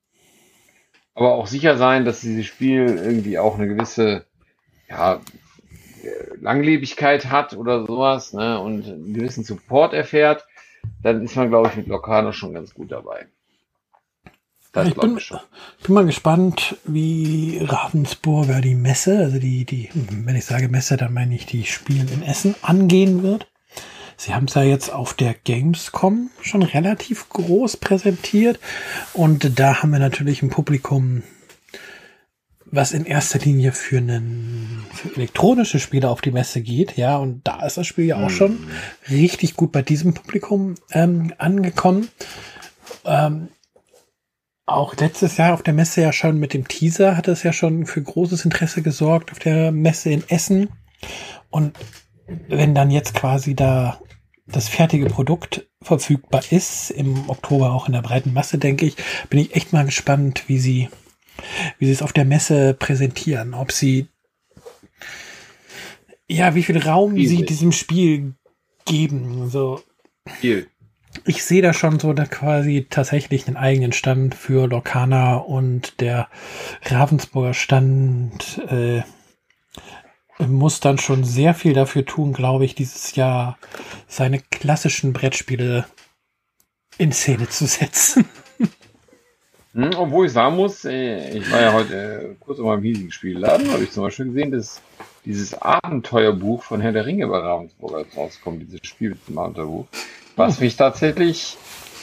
[SPEAKER 1] aber auch sicher sein, dass dieses Spiel irgendwie auch eine gewisse ja, Langlebigkeit hat oder sowas ne, und einen gewissen Support erfährt, dann ist man, glaube ich, mit Lokano schon ganz gut dabei.
[SPEAKER 2] Das ich bin, ich bin mal gespannt, wie Ravensburger die Messe, also die, die, wenn ich sage Messe, dann meine ich die Spiel in Essen, angehen wird. Sie haben es ja jetzt auf der Gamescom schon relativ groß präsentiert und da haben wir natürlich ein Publikum, was in erster Linie für einen für elektronische Spiele auf die Messe geht, ja, und da ist das Spiel ja auch schon mhm. richtig gut bei diesem Publikum ähm, angekommen. Ähm, auch letztes Jahr auf der Messe ja schon mit dem Teaser hat es ja schon für großes Interesse gesorgt auf der Messe in Essen. Und wenn dann jetzt quasi da das fertige Produkt verfügbar ist, im Oktober auch in der breiten Masse, denke ich, bin ich echt mal gespannt, wie sie, wie sie es auf der Messe präsentieren. Ob sie, ja, wie viel Raum Riesig. sie diesem Spiel geben. So. Viel. Ich sehe da schon so da quasi tatsächlich einen eigenen Stand für Lokana und der Ravensburger Stand äh, muss dann schon sehr viel dafür tun, glaube ich, dieses Jahr seine klassischen Brettspiele in Szene zu setzen.
[SPEAKER 1] Hm, obwohl ich sagen muss, äh, ich war ja heute äh, kurz in meinem hiesigen Spielladen, habe ich zum Beispiel gesehen, dass dieses Abenteuerbuch von Herr der Ringe bei Ravensburger rauskommt, dieses Spiel mit dem Abenteuerbuch, was mich tatsächlich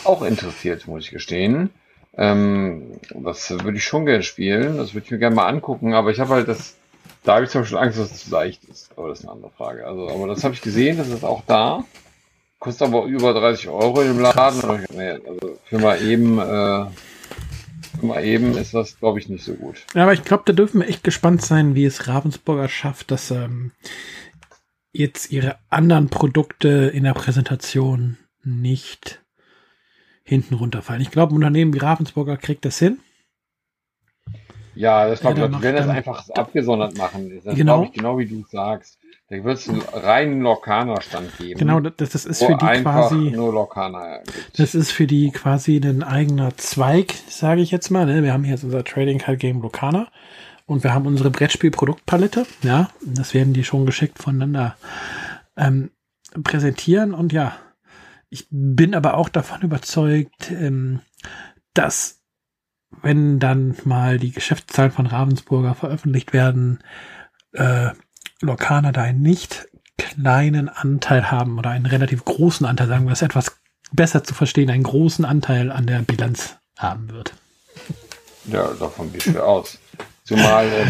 [SPEAKER 1] auch interessiert, muss ich gestehen. Ähm, das würde ich schon gerne spielen, das würde ich mir gerne mal angucken, aber ich habe halt das da habe ich zum Beispiel Angst, dass es zu leicht ist. Aber das ist eine andere Frage. Also, aber das habe ich gesehen, das ist auch da. Kostet aber über 30 Euro im Laden. Also für mal eben, äh, für mal eben ist das, glaube ich, nicht so gut.
[SPEAKER 2] Ja, aber ich glaube, da dürfen wir echt gespannt sein, wie es Ravensburger schafft, dass ähm, jetzt ihre anderen Produkte in der Präsentation nicht hinten runterfallen. Ich glaube, ein Unternehmen wie Ravensburger kriegt das hin.
[SPEAKER 1] Ja, das glaube ich. Wenn das einfach abgesondert machen, das
[SPEAKER 2] genau.
[SPEAKER 1] glaube ich genau wie du sagst. Da wird es einen reinen Lokana-Stand geben.
[SPEAKER 2] Genau, das, das ist für die quasi.
[SPEAKER 1] Nur Lokana gibt.
[SPEAKER 2] Das ist für die quasi ein eigener Zweig, sage ich jetzt mal. Ne? Wir haben hier jetzt unser Trading Card Game Lokana und wir haben unsere Brettspiel-Produktpalette. Ja, das werden die schon geschickt voneinander ähm, präsentieren. Und ja, ich bin aber auch davon überzeugt, ähm, dass wenn dann mal die Geschäftszahlen von Ravensburger veröffentlicht werden, äh, Lokana da einen nicht kleinen Anteil haben oder einen relativ großen Anteil, sagen wir es etwas besser zu verstehen, einen großen Anteil an der Bilanz haben wird.
[SPEAKER 1] Ja, davon gehe ich aus. Zumal, ähm,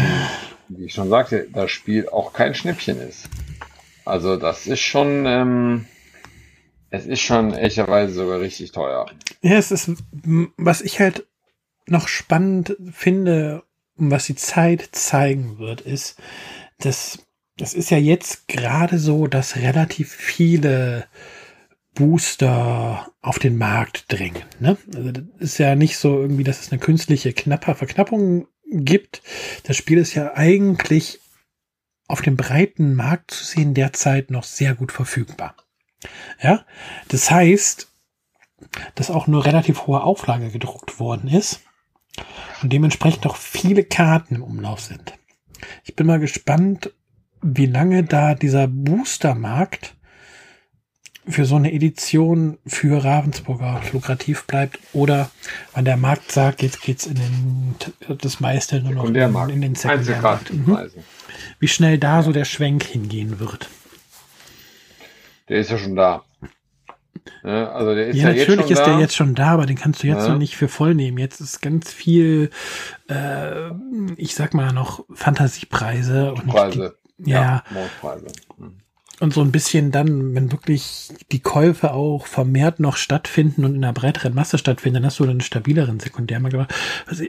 [SPEAKER 1] wie ich schon sagte, das Spiel auch kein Schnäppchen ist. Also das ist schon, ähm, es ist schon ehrlicherweise sogar richtig teuer.
[SPEAKER 2] Ja, es ist, was ich halt noch spannend finde, was die Zeit zeigen wird, ist, dass das ist ja jetzt gerade so, dass relativ viele Booster auf den Markt drängen. Ne? Also das ist ja nicht so irgendwie, dass es eine künstliche Knapper Verknappung gibt. Das Spiel ist ja eigentlich auf dem breiten Markt zu sehen derzeit noch sehr gut verfügbar. Ja, das heißt, dass auch nur relativ hohe Auflage gedruckt worden ist und dementsprechend auch viele Karten im Umlauf sind. Ich bin mal gespannt, wie lange da dieser Boostermarkt für so eine Edition für Ravensburger lukrativ bleibt oder wann der Markt sagt, jetzt geht's in den das meiste nur noch in, in den Sekundärmarkt. Mhm. Wie schnell da so der Schwenk hingehen wird.
[SPEAKER 1] Der ist ja schon da.
[SPEAKER 2] Ja, also der ist ja, ja natürlich ist da. der jetzt schon da, aber den kannst du jetzt ja. noch nicht für voll nehmen. Jetzt ist ganz viel, äh, ich sag mal noch Fantasiepreise und
[SPEAKER 1] Preise.
[SPEAKER 2] Ja. ja hm. Und so ein bisschen dann, wenn wirklich die Käufe auch vermehrt noch stattfinden und in einer breiteren Masse stattfinden, dann hast du einen stabileren Sekundärmarkt. Also,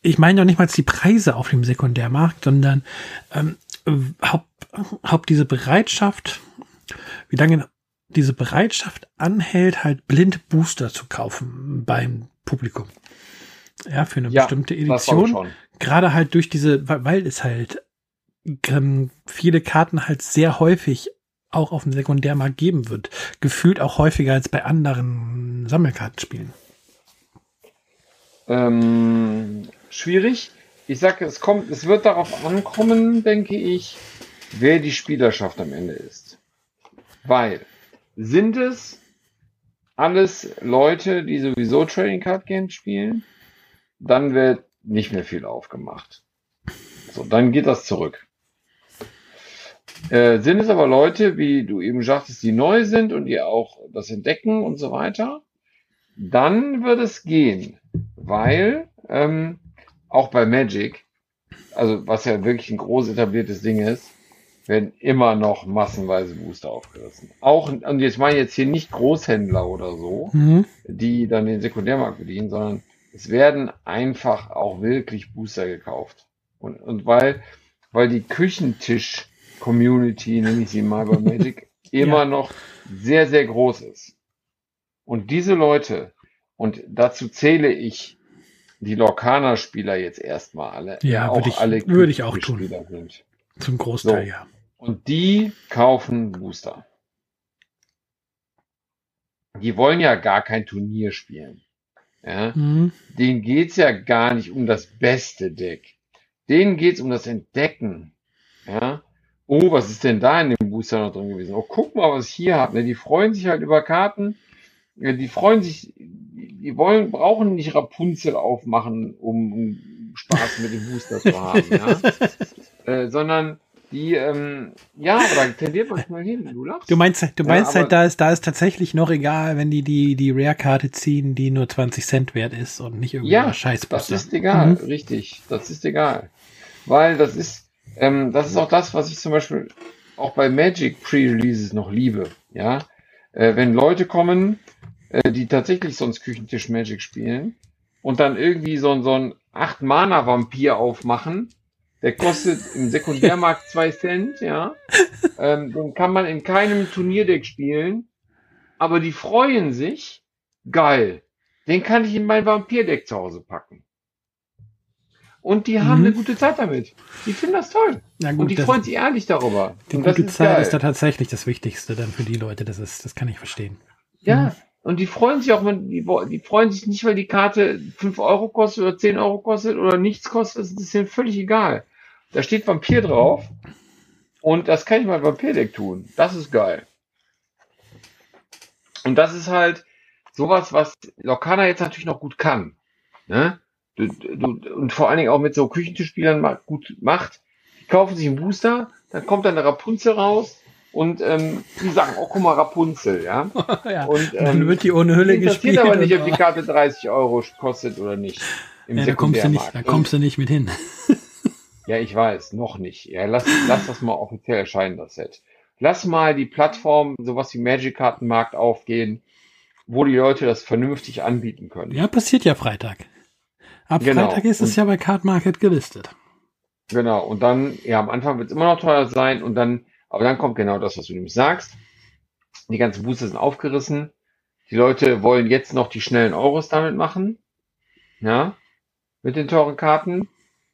[SPEAKER 2] ich meine doch nicht mal die Preise auf dem Sekundärmarkt, sondern ähm, haupt, haupt diese Bereitschaft, wie lange diese Bereitschaft anhält, halt blind Booster zu kaufen beim Publikum. Ja, für eine ja, bestimmte Edition. Gerade halt durch diese, weil es halt ähm, viele Karten halt sehr häufig auch auf dem Sekundärmarkt geben wird. Gefühlt auch häufiger als bei anderen Sammelkartenspielen.
[SPEAKER 1] Ähm, schwierig. Ich sage, es kommt, es wird darauf ankommen, denke ich, wer die Spielerschaft am Ende ist. Weil sind es alles Leute, die sowieso Trading Card Games spielen, dann wird nicht mehr viel aufgemacht. So, dann geht das zurück. Äh, sind es aber Leute, wie du eben sagtest, die neu sind und die auch das entdecken und so weiter, dann wird es gehen, weil ähm, auch bei Magic, also was ja wirklich ein groß etabliertes Ding ist, werden immer noch massenweise Booster aufgerissen. Auch, und jetzt meine ich jetzt hier nicht Großhändler oder so, mhm. die dann den Sekundärmarkt bedienen, sondern es werden einfach auch wirklich Booster gekauft. Und, und weil, weil die Küchentisch Community, nenne ich sie mal bei Magic, immer ja. noch sehr, sehr groß ist. Und diese Leute, und dazu zähle ich die Lorcaner-Spieler jetzt erstmal alle,
[SPEAKER 2] ja, auch ich, alle würde ich auch tun. Sind. Zum Großteil, so. ja.
[SPEAKER 1] Und die kaufen Booster. Die wollen ja gar kein Turnier spielen. Ja? Mhm. Denen geht's ja gar nicht um das beste Deck. Denen geht's um das Entdecken. Ja? oh, was ist denn da in dem Booster noch drin gewesen? Oh, guck mal, was ich hier habe. Ne? Die freuen sich halt über Karten. Die freuen sich, die wollen, brauchen nicht Rapunzel aufmachen, um, um Spaß mit dem Booster zu haben, ja? äh, sondern die, ähm, ja, aber tendiert manchmal hin,
[SPEAKER 2] du lachst. Du meinst, du meinst ja, halt, da ist, da ist tatsächlich noch egal, wenn die die, die Rare-Karte ziehen, die nur 20 Cent wert ist und nicht irgendwie
[SPEAKER 1] ja, Scheiß das ist egal, mhm. richtig, das ist egal. Weil das ist, ähm, das ist auch das, was ich zum Beispiel auch bei Magic Pre-Releases noch liebe. Ja, äh, wenn Leute kommen, äh, die tatsächlich sonst Küchentisch Magic spielen und dann irgendwie so, so ein 8 Mana Vampir aufmachen Der kostet im Sekundärmarkt zwei Cent, ja. Ähm, den kann man in keinem Turnierdeck spielen. Aber die freuen sich. Geil. Den kann ich in mein Vampirdeck zu Hause packen. Und die haben
[SPEAKER 2] Mhm.
[SPEAKER 1] eine gute Zeit damit. Die finden das toll.
[SPEAKER 2] Ja,
[SPEAKER 1] und die freuen sich ehrlich darüber.
[SPEAKER 2] Die
[SPEAKER 1] und
[SPEAKER 2] gute
[SPEAKER 1] ist
[SPEAKER 2] Zeit
[SPEAKER 1] geil.
[SPEAKER 2] ist da tatsächlich das Wichtigste dann für die Leute. Das ist, das kann ich verstehen.
[SPEAKER 1] Ja, und die freuen sich auch, wenn die, die freuen sich nicht, weil die Karte 5 Euro kostet oder 10 Euro kostet oder nichts kostet, das ist denen völlig egal. Da steht Vampir drauf und das kann ich mal Vampirdeck tun. Das ist geil. Und das ist halt sowas, was Lokana jetzt natürlich noch gut kann. Ne? Du, du, und vor allen Dingen auch mit so Küchentischspielern gut macht. Die kaufen sich einen Booster, dann kommt dann eine Rapunzel raus und ähm, die sagen, oh guck mal, Rapunzel, ja.
[SPEAKER 2] ja.
[SPEAKER 1] Und,
[SPEAKER 2] dann
[SPEAKER 1] ähm,
[SPEAKER 2] wird die ohne Hülle
[SPEAKER 1] interessiert
[SPEAKER 2] gespielt.
[SPEAKER 1] aber nicht, ob die Karte 30 Euro kostet oder nicht. Im
[SPEAKER 2] ja, da kommst du nicht, da kommst du nicht mit hin.
[SPEAKER 1] Ja, ich weiß, noch nicht. Ja, lass, lass das mal offiziell erscheinen, das Set. Lass mal die Plattform, sowas wie Magic-Kartenmarkt aufgehen, wo die Leute das vernünftig anbieten können.
[SPEAKER 2] Ja, passiert ja Freitag. Ab
[SPEAKER 1] Genau.
[SPEAKER 2] Freitag ist es ja bei Card Market gelistet.
[SPEAKER 1] Genau. Und dann, ja, am Anfang wird es immer noch teuer sein und dann, aber dann kommt genau das, was du nämlich sagst. Die ganzen Booster sind aufgerissen. Die Leute wollen jetzt noch die schnellen Euros damit machen. Ja. Mit den teuren Karten.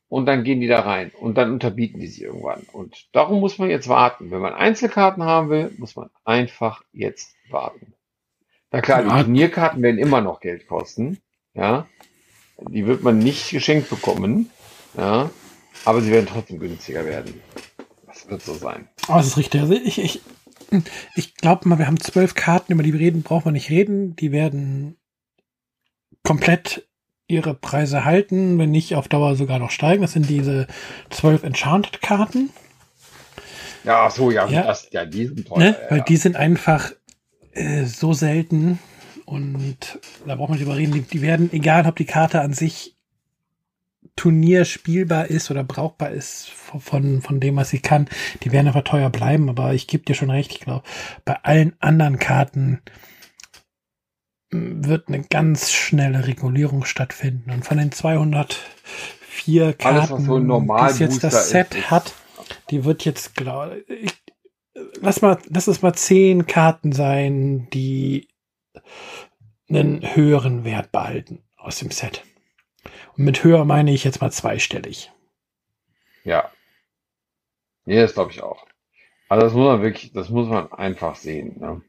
[SPEAKER 1] Und dann gehen die da rein. Und dann unterbieten die sich irgendwann. Und darum muss man jetzt warten. Wenn man Einzelkarten haben will, muss man einfach jetzt warten. Na klar, die. Turnierkarten werden immer noch Geld kosten. Ja. Die wird man nicht geschenkt bekommen. Ja. Aber sie werden trotzdem günstiger werden. Das wird so sein.
[SPEAKER 2] Oh, das ist richtig. Also ich, ich, ich glaube mal, wir haben zwölf Karten, über die wir reden, brauchen wir nicht reden. Die werden komplett ihre Preise halten, wenn nicht auf Dauer sogar noch steigen. Das sind diese zwölf Enchanted-Karten,
[SPEAKER 1] Ja, ach so, ja,
[SPEAKER 2] Ja.
[SPEAKER 1] Das, ja die sind teuer.
[SPEAKER 2] ne?
[SPEAKER 1] ja,
[SPEAKER 2] weil
[SPEAKER 1] ja.
[SPEAKER 2] die sind einfach äh, so selten und da braucht man nicht drüber reden. Die, die werden, egal ob die Karte an sich Turnier spielbar ist oder brauchbar ist von, von dem, was sie kann, die werden einfach teuer bleiben. Aber ich gebe dir schon recht, ich glaube, bei allen anderen Karten wird eine ganz schnelle Regulierung stattfinden. Und von den 204 Karten,
[SPEAKER 1] Alles, was so
[SPEAKER 2] die jetzt das Set
[SPEAKER 1] ist-
[SPEAKER 2] hat, die wird jetzt, glaube ich, lass mal, lass es mal zehn Karten sein, die einen höheren Wert behalten aus dem Set. Und mit höher meine ich jetzt mal zweistellig.
[SPEAKER 1] Ja. Nee, das glaube ich auch. Also das muss man wirklich, das muss man einfach sehen. Ne?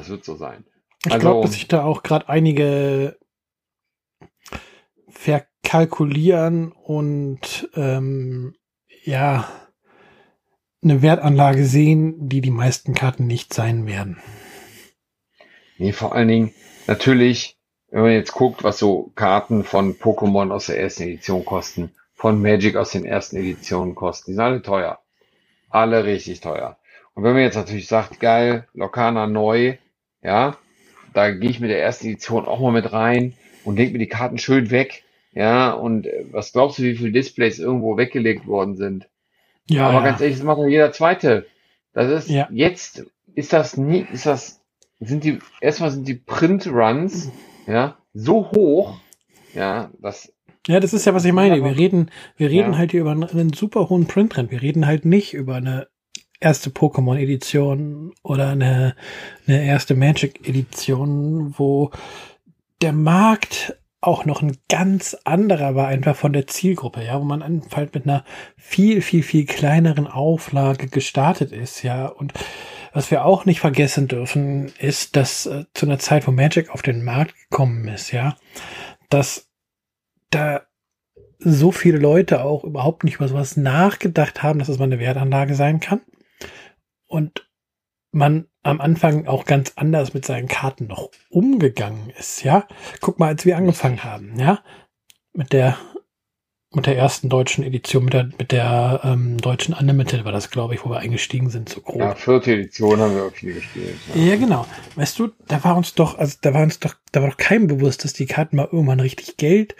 [SPEAKER 1] Das wird so sein.
[SPEAKER 2] Ich
[SPEAKER 1] Also-
[SPEAKER 2] glaube, dass sich da auch gerade einige verkalkulieren und ähm, ja eine Wertanlage sehen, die die meisten Karten nicht sein werden.
[SPEAKER 1] Nee, vor allen Dingen, natürlich, wenn man jetzt guckt, was so Karten von Pokémon aus der ersten Edition kosten, von Magic aus den ersten Editionen kosten, die sind alle teuer. Alle richtig teuer. Und wenn man jetzt natürlich sagt, geil, Lokana neu, ja, da gehe ich mit der ersten Edition auch mal mit rein und leg mir die Karten schön weg, ja, und äh, was glaubst du, wie viele Displays irgendwo weggelegt worden sind?
[SPEAKER 2] Ja,
[SPEAKER 1] Aber
[SPEAKER 2] ja.
[SPEAKER 1] ganz ehrlich, das macht doch jeder Zweite. Das ist,
[SPEAKER 2] Ja.
[SPEAKER 1] jetzt ist das nie, ist das, sind die, erstmal sind die Print-Runs, ja, so hoch, ja, das,
[SPEAKER 2] Ja, das ist ja, was ich meine. Wir reden, wir reden
[SPEAKER 1] Ja.
[SPEAKER 2] halt hier über einen, einen super hohen Printtrend. Wir reden halt nicht über eine erste Pokémon-Edition oder eine, eine erste Magic-Edition, wo der Markt auch noch ein ganz anderer war, einfach von der Zielgruppe, ja, wo man einfach mit einer viel, viel, viel kleineren Auflage gestartet ist, ja. Und was wir auch nicht vergessen dürfen, ist, dass äh, zu einer Zeit, wo Magic auf den Markt gekommen ist, ja, dass da so viele Leute auch überhaupt nicht über sowas nachgedacht haben, dass es mal eine Wertanlage sein kann. Und man am Anfang auch ganz anders mit seinen Karten noch umgegangen ist, ja. Guck mal, als wir angefangen haben, ja, mit der mit der ersten deutschen Edition, mit der mit der ähm, deutschen Unlimited war das, glaube ich, wo wir eingestiegen sind, so grob.
[SPEAKER 1] ja, vierte Edition haben wir auch viel gespielt.
[SPEAKER 2] Ja, genau. Weißt du, da war uns doch, also da war uns doch, da war doch keinem bewusst, dass die Karten mal irgendwann richtig Geld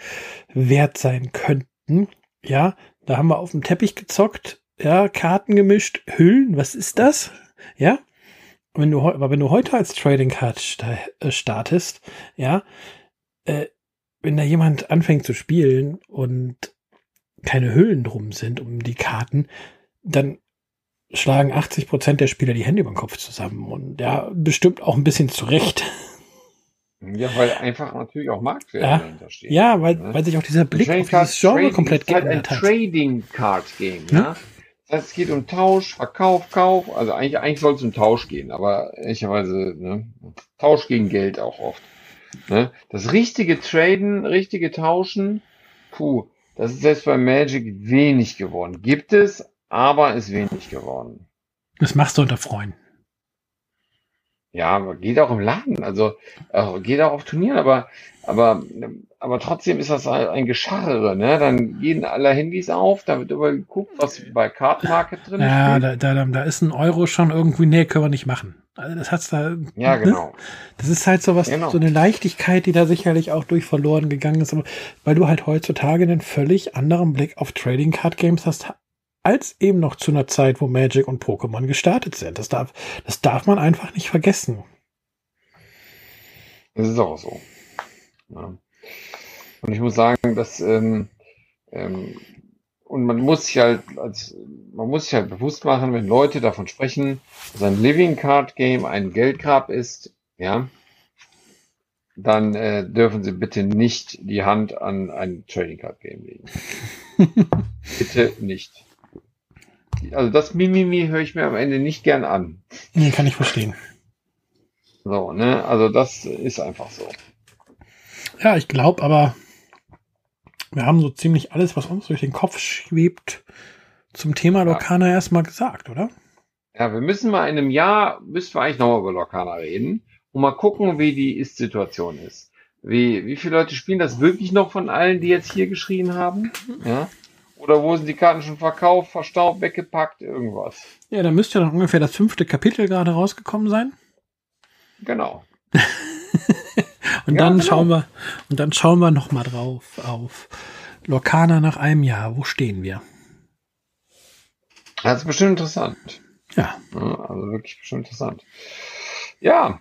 [SPEAKER 2] wert sein könnten. Ja, da haben wir auf dem Teppich gezockt, ja, Karten gemischt, Hüllen, was ist das? Ja. Wenn du, aber wenn du heute als Trading Card äh, startest, ja, äh, wenn da jemand anfängt zu spielen und keine Hüllen drum sind um die Karten, dann schlagen 80 Prozent der Spieler die Hände über den Kopf zusammen und ja, bestimmt auch ein bisschen zurecht.
[SPEAKER 1] Ja, weil einfach natürlich auch Marktwert
[SPEAKER 2] Ja.
[SPEAKER 1] dahinter steht.
[SPEAKER 2] Ja, weil,
[SPEAKER 1] Ne?
[SPEAKER 2] weil sich auch dieser Blick auf dieses Genre
[SPEAKER 1] Trading
[SPEAKER 2] komplett
[SPEAKER 1] halt ein
[SPEAKER 2] geändert hat.
[SPEAKER 1] Trading Card Game, ja. Es geht um Tausch, Verkauf, Kauf. Also eigentlich, eigentlich soll es um Tausch gehen, aber ehrlicherweise, ne, Tausch gegen Geld auch oft. Ne? Das richtige Traden, richtige Tauschen, puh, das ist selbst bei Magic wenig geworden. Gibt es, aber ist wenig geworden.
[SPEAKER 2] Das machst du unter Freunden.
[SPEAKER 1] Ja, geht auch im Laden, also äh, geht auch auf Turnieren, aber aber aber trotzdem ist das ein, ein Gescharre, ne? Dann gehen alle Handys auf, da wird über geguckt, was bei Card Market drin
[SPEAKER 2] Ja,
[SPEAKER 1] steht.
[SPEAKER 2] da, da, da ist ein Euro schon irgendwie, nee, können wir nicht machen. Also das hat's da.
[SPEAKER 1] Ja,
[SPEAKER 2] ne?
[SPEAKER 1] genau.
[SPEAKER 2] Das ist halt so was,
[SPEAKER 1] Genau.
[SPEAKER 2] so eine Leichtigkeit, die da sicherlich auch durch verloren gegangen ist, aber weil du halt heutzutage einen völlig anderen Blick auf Trading Card Games hast, als eben noch zu einer Zeit, wo Magic und Pokémon gestartet sind. Das darf, das darf man einfach nicht vergessen.
[SPEAKER 1] Das ist auch so. Ja. Und ich muss sagen, dass ähm, ähm, und man muss sich halt als man muss sich halt bewusst machen, wenn Leute davon sprechen, dass ein Living Card Game ein Geldgrab ist, ja, dann äh, dürfen sie bitte nicht die Hand an ein Trading Card Game legen. bitte nicht. Also das Mimimi höre ich mir am Ende nicht gern an.
[SPEAKER 2] Nee, kann ich verstehen.
[SPEAKER 1] So, ne? Also das ist einfach so.
[SPEAKER 2] Ja, ich glaube aber, wir haben so ziemlich alles, was uns durch den Kopf schwebt, zum Thema Lokana erstmal gesagt, oder?
[SPEAKER 1] Ja, wir müssen mal in einem Jahr, müssen wir eigentlich nochmal über Lokana reden und mal gucken, wie die Ist-Situation ist. Wie, wie viele Leute spielen das wirklich noch von allen, die jetzt hier geschrien haben? Ja? Oder wo sind die Karten schon verkauft, verstaubt, weggepackt, irgendwas?
[SPEAKER 2] Ja, da müsste dann ungefähr das fünfte Kapitel gerade rausgekommen sein.
[SPEAKER 1] Genau.
[SPEAKER 2] Und
[SPEAKER 1] Ja,
[SPEAKER 2] dann
[SPEAKER 1] genau.
[SPEAKER 2] schauen wir, und dann schauen wir noch mal drauf auf Lokana nach einem Jahr. Wo stehen wir?
[SPEAKER 1] Das ist bestimmt interessant.
[SPEAKER 2] Ja,
[SPEAKER 1] Ja, also wirklich bestimmt interessant. Ja,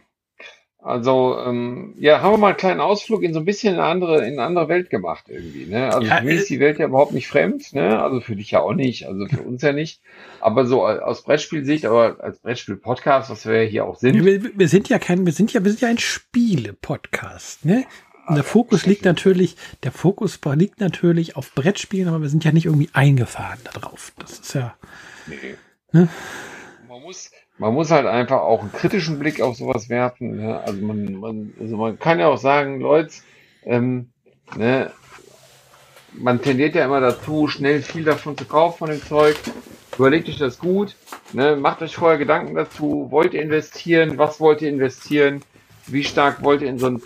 [SPEAKER 1] also ähm, ja, haben wir mal einen kleinen Ausflug in so ein bisschen eine andere, in eine andere Welt gemacht irgendwie. Ne? Also
[SPEAKER 2] Ja,
[SPEAKER 1] für mich
[SPEAKER 2] äh,
[SPEAKER 1] ist die Welt ja überhaupt nicht fremd, ne? Also für dich ja auch nicht, also für uns ja nicht. Aber so aus Brettspielsicht, aber als Brettspiel-Podcast, was wir ja hier auch sind,
[SPEAKER 2] wir, wir sind ja kein, wir sind ja, wir sind ja ein Spiele-Podcast, ne? Und der Fokus liegt natürlich, der Fokus liegt natürlich auf Brettspielen, aber wir sind ja nicht irgendwie eingefahren darauf. Das ist ja,
[SPEAKER 1] Nee.
[SPEAKER 2] Ne?
[SPEAKER 1] Man muss, man muss halt einfach auch einen kritischen Blick auf sowas werfen. Ne? Also man, man, also man kann ja auch sagen, Leute, ähm, ne, man tendiert ja immer dazu, schnell viel davon zu kaufen von dem Zeug. Überlegt euch das gut, ne? macht euch vorher Gedanken dazu, wollt ihr investieren, was wollt ihr investieren, wie stark wollt ihr in so ein,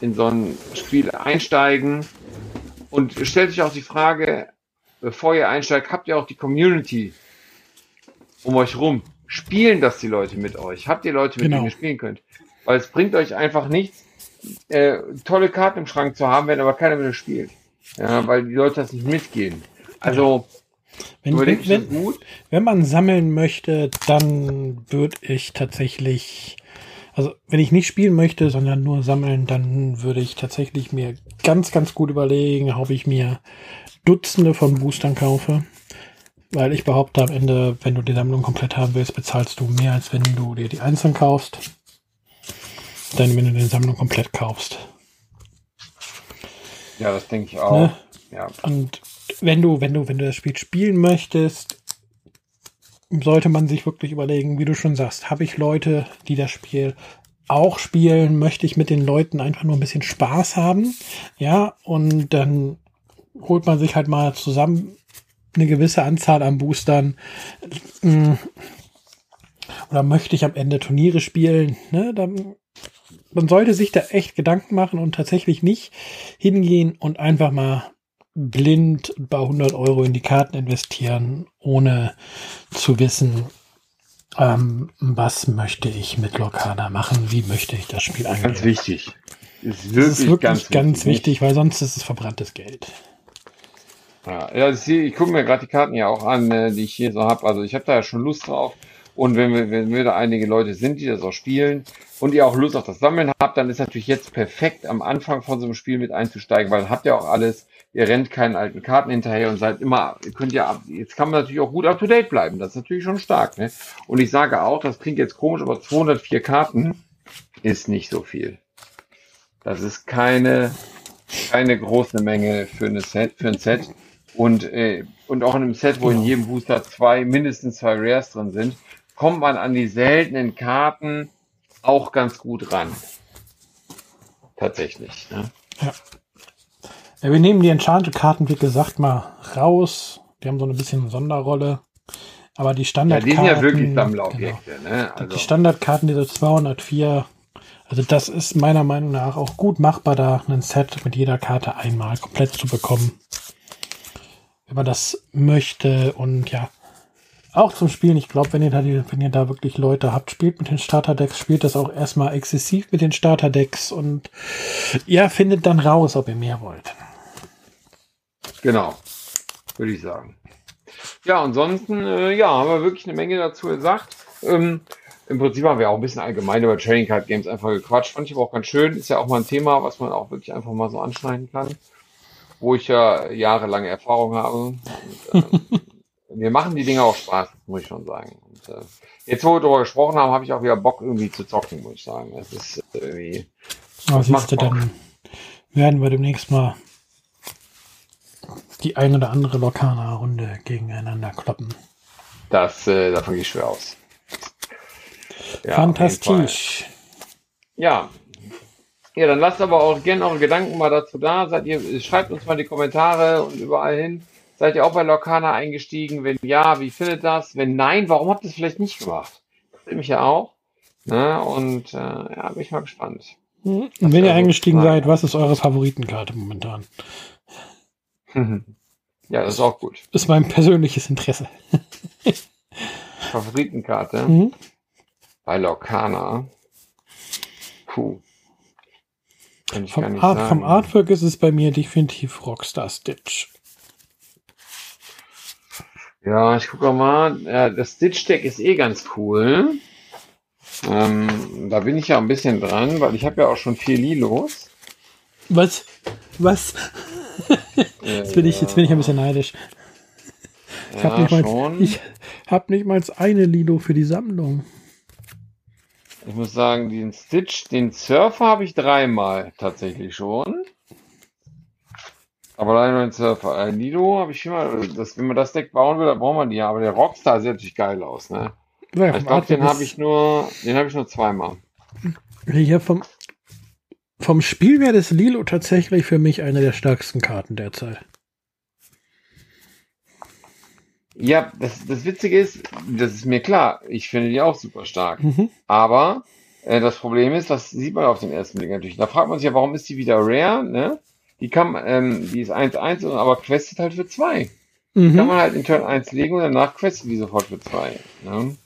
[SPEAKER 1] in so ein Spiel einsteigen und stellt euch auch die Frage, bevor ihr einsteigt, habt ihr auch die Community um euch rum. Spielen das die Leute mit euch? Habt ihr Leute, mit
[SPEAKER 2] Genau.
[SPEAKER 1] denen ihr spielen könnt? Weil es bringt euch einfach nichts, äh, tolle Karten im Schrank zu haben, wenn aber keiner mit euch spielt. Ja, weil die Leute das nicht mitgehen. Also,
[SPEAKER 2] wenn, wenn, wenn,
[SPEAKER 1] gut.
[SPEAKER 2] wenn man sammeln möchte, dann würde ich tatsächlich, also wenn ich nicht spielen möchte, sondern nur sammeln, dann würde ich tatsächlich mir ganz, ganz gut überlegen, ob ich mir Dutzende von Boostern kaufe. Weil ich behaupte am Ende, wenn du die Sammlung komplett haben willst, bezahlst du mehr, als wenn du dir die einzeln kaufst. Dann, wenn du die Sammlung komplett kaufst.
[SPEAKER 1] Ja, das denke ich auch.
[SPEAKER 2] Ne?
[SPEAKER 1] Ja.
[SPEAKER 2] Und wenn du, wenn du, wenn du das Spiel spielen möchtest, sollte man sich wirklich überlegen, wie du schon sagst, habe ich Leute, die das Spiel auch spielen, möchte ich mit den Leuten einfach nur ein bisschen Spaß haben, ja, und dann holt man sich halt mal zusammen eine gewisse Anzahl an Boostern, mm, oder möchte ich am Ende Turniere spielen, ne, dann man sollte sich da echt Gedanken machen und tatsächlich nicht hingehen und einfach mal blind ein paar hundert Euro in die Karten investieren, ohne zu wissen, ähm, was möchte ich mit Lokana machen, wie möchte ich das Spiel angehen.
[SPEAKER 1] Ganz wichtig. Ist
[SPEAKER 2] Das
[SPEAKER 1] wirklich,
[SPEAKER 2] ist wirklich ganz, wichtig,
[SPEAKER 1] wichtig.
[SPEAKER 2] weil sonst ist es verbranntes Geld.
[SPEAKER 1] Ja, ja ich, sehe- ich gucke mir gerade die Karten ja auch an, äh, die ich hier so habe. Also ich habe da ja schon Lust drauf. Und wenn wir, wenn wir da einige Leute sind, die das auch spielen und ihr auch Lust auf das Sammeln habt, dann ist natürlich jetzt perfekt am Anfang von so einem Spiel mit einzusteigen, weil habt ihr auch alles, ihr rennt keinen alten Karten hinterher und seid immer, ihr könnt ja, jetzt kann man natürlich auch gut up to date bleiben, das ist natürlich schon stark, ne? Und ich sage auch, das klingt jetzt komisch, aber 204 Karten ist nicht so viel. Das ist keine, keine große Menge für, eine Set, für ein Set. Und, äh, und auch in einem Set, wo in jedem Booster zwei, mindestens zwei Rares drin sind, kommt man an die seltenen Karten auch ganz gut ran. Tatsächlich. Ne?
[SPEAKER 2] Ja. ja. Wir nehmen die Enchanted-Karten, wie gesagt, mal raus. Die haben so ein bisschen Sonderrolle. Aber die Standardkarten. Ja, die sind ja wirklich Sammlerobjekte. Genau. Ne? Also. Die Standardkarten, diese 204, also das ist meiner Meinung nach auch gut machbar, da ein Set mit jeder Karte einmal komplett zu bekommen. Wenn man das möchte und ja, auch zum Spielen. Ich glaube, wenn ihr da wenn ihr da wirklich Leute habt, spielt mit den Starterdecks, spielt das auch erstmal exzessiv mit den Starterdecks und ja, findet dann raus, ob ihr mehr wollt.
[SPEAKER 1] Genau, würde ich sagen. Ja, ansonsten, äh, ja, haben wir wirklich eine Menge dazu gesagt. Ähm, Im Prinzip haben wir auch ein bisschen allgemein über Trading Card Games einfach gequatscht. Fand ich aber auch ganz schön. Ist ja auch mal ein Thema, was man auch wirklich einfach mal so anschneiden kann. Wo ich ja jahrelange Erfahrung habe. Und, äh, mir machen die Dinge auch Spaß, muss ich schon sagen. Und, äh, jetzt, wo wir darüber gesprochen haben, habe ich auch wieder Bock, irgendwie zu zocken, muss ich sagen. Es ist irgendwie.
[SPEAKER 2] Was macht du, dann werden wir demnächst mal die ein oder andere Lokana-Runde gegeneinander kloppen.
[SPEAKER 1] Das, äh, davon gehe ich schwer aus.
[SPEAKER 2] Ja, Fantastisch.
[SPEAKER 1] Ja. Ja, dann lasst aber auch gerne eure Gedanken mal dazu da. Seid ihr, schreibt uns mal in die Kommentare und überall hin. Seid ihr auch bei Lorcana eingestiegen? Wenn ja, wie findet das? Wenn nein, warum habt ihr es vielleicht nicht gemacht? Das mich ja auch. Ne? Und äh, ja, bin ich mal gespannt.
[SPEAKER 2] Mhm. Und wenn ihr eingestiegen seid, was ist eure Favoritenkarte momentan?
[SPEAKER 1] Ja, das ist auch gut.
[SPEAKER 2] Das ist mein persönliches Interesse.
[SPEAKER 1] Favoritenkarte? Mhm. Bei Lorcana. Puh.
[SPEAKER 2] Vom, Art, vom Artwork ist es bei mir definitiv Rockstar Stitch.
[SPEAKER 1] Ja, ich gucke mal. Ja, das Stitch-Deck ist eh ganz cool. Ähm, da bin ich ja ein bisschen dran, weil ich habe ja auch schon vier Lilos.
[SPEAKER 2] Was? Was? jetzt, bin ich, jetzt bin ich ein bisschen neidisch. Ich ja, habe nicht, mal, hab nicht mal eine Lilo für die Sammlung.
[SPEAKER 1] Ich muss sagen, den Stitch, den Surfer habe ich dreimal tatsächlich schon. Aber leider nur ein Surfer. Ein äh, Lido habe ich mal, das, wenn man das Deck bauen will, dann braucht man die ja. Aber der Rockstar sieht natürlich geil aus, ne? Ja, ich glaube, den habe ich nur, den habe ich nur zweimal.
[SPEAKER 2] Hier vom, vom Spiel wäre das Lilo tatsächlich für mich eine der stärksten Karten derzeit.
[SPEAKER 1] Ja, das, das Witzige ist, das ist mir klar, ich finde die auch super stark. Mhm. Aber äh, das Problem ist, das sieht man auf den ersten Blick natürlich. Da fragt man sich ja, warum ist die wieder rare, ne? Die kann, ähm, die ist 1-1, aber questet halt für 2. Mhm. Kann man halt in Turn 1 legen und danach questet die sofort für 2. Ne?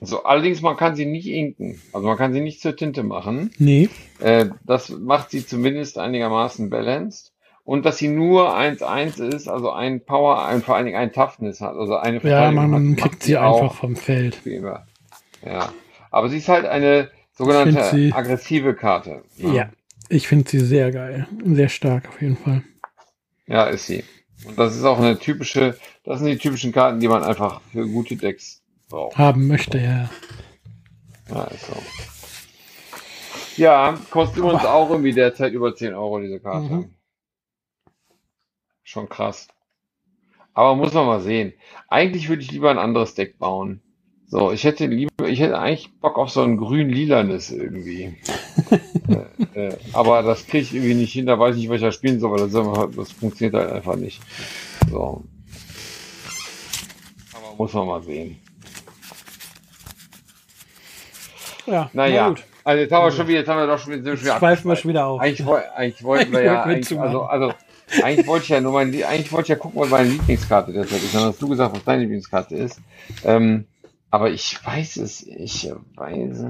[SPEAKER 1] So, allerdings, man kann sie nicht inken. Also man kann sie nicht zur Tinte machen.
[SPEAKER 2] Nee.
[SPEAKER 1] Äh, das macht sie zumindest einigermaßen balanced. Und dass sie nur 1-1 ist, also ein Power, ein, vor allen Dingen ein Toughness hat. Also eine
[SPEAKER 2] Ja, man, man kriegt sie einfach vom Feld.
[SPEAKER 1] Ja. Aber sie ist halt eine sogenannte aggressive Karte.
[SPEAKER 2] Ja. ja. Ich finde sie sehr geil. Sehr stark auf jeden Fall.
[SPEAKER 1] Ja, ist sie. Und das ist auch eine typische, das sind die typischen Karten, die man einfach für gute Decks braucht.
[SPEAKER 2] Haben möchte, ja.
[SPEAKER 1] Ja, ist so. Ja, kostet uns auch irgendwie derzeit über 10 Euro diese Karte. Mhm. Schon krass. Aber muss man mal sehen. Eigentlich würde ich lieber ein anderes Deck bauen. So, ich hätte lieber, ich hätte eigentlich Bock auf so ein grün-lilanes irgendwie. äh, äh, aber das kriege ich irgendwie nicht hin, da weiß ich nicht, was ich da spielen soll, weil das, das funktioniert halt einfach nicht. So. Aber muss man mal sehen.
[SPEAKER 2] Ja,
[SPEAKER 1] naja. Na also jetzt haben wir schon wieder, jetzt haben wir doch schon wieder,
[SPEAKER 2] Schweifen wir schon wieder auf.
[SPEAKER 1] Eigentlich, eigentlich wollten wir ja, also, also, eigentlich wollte ich ja nur mein, eigentlich wollte ich ja gucken, was meine Lieblingskarte derzeit ist. Dann hast du gesagt, was deine Lieblingskarte ist. Ähm, aber ich weiß es, ich weiß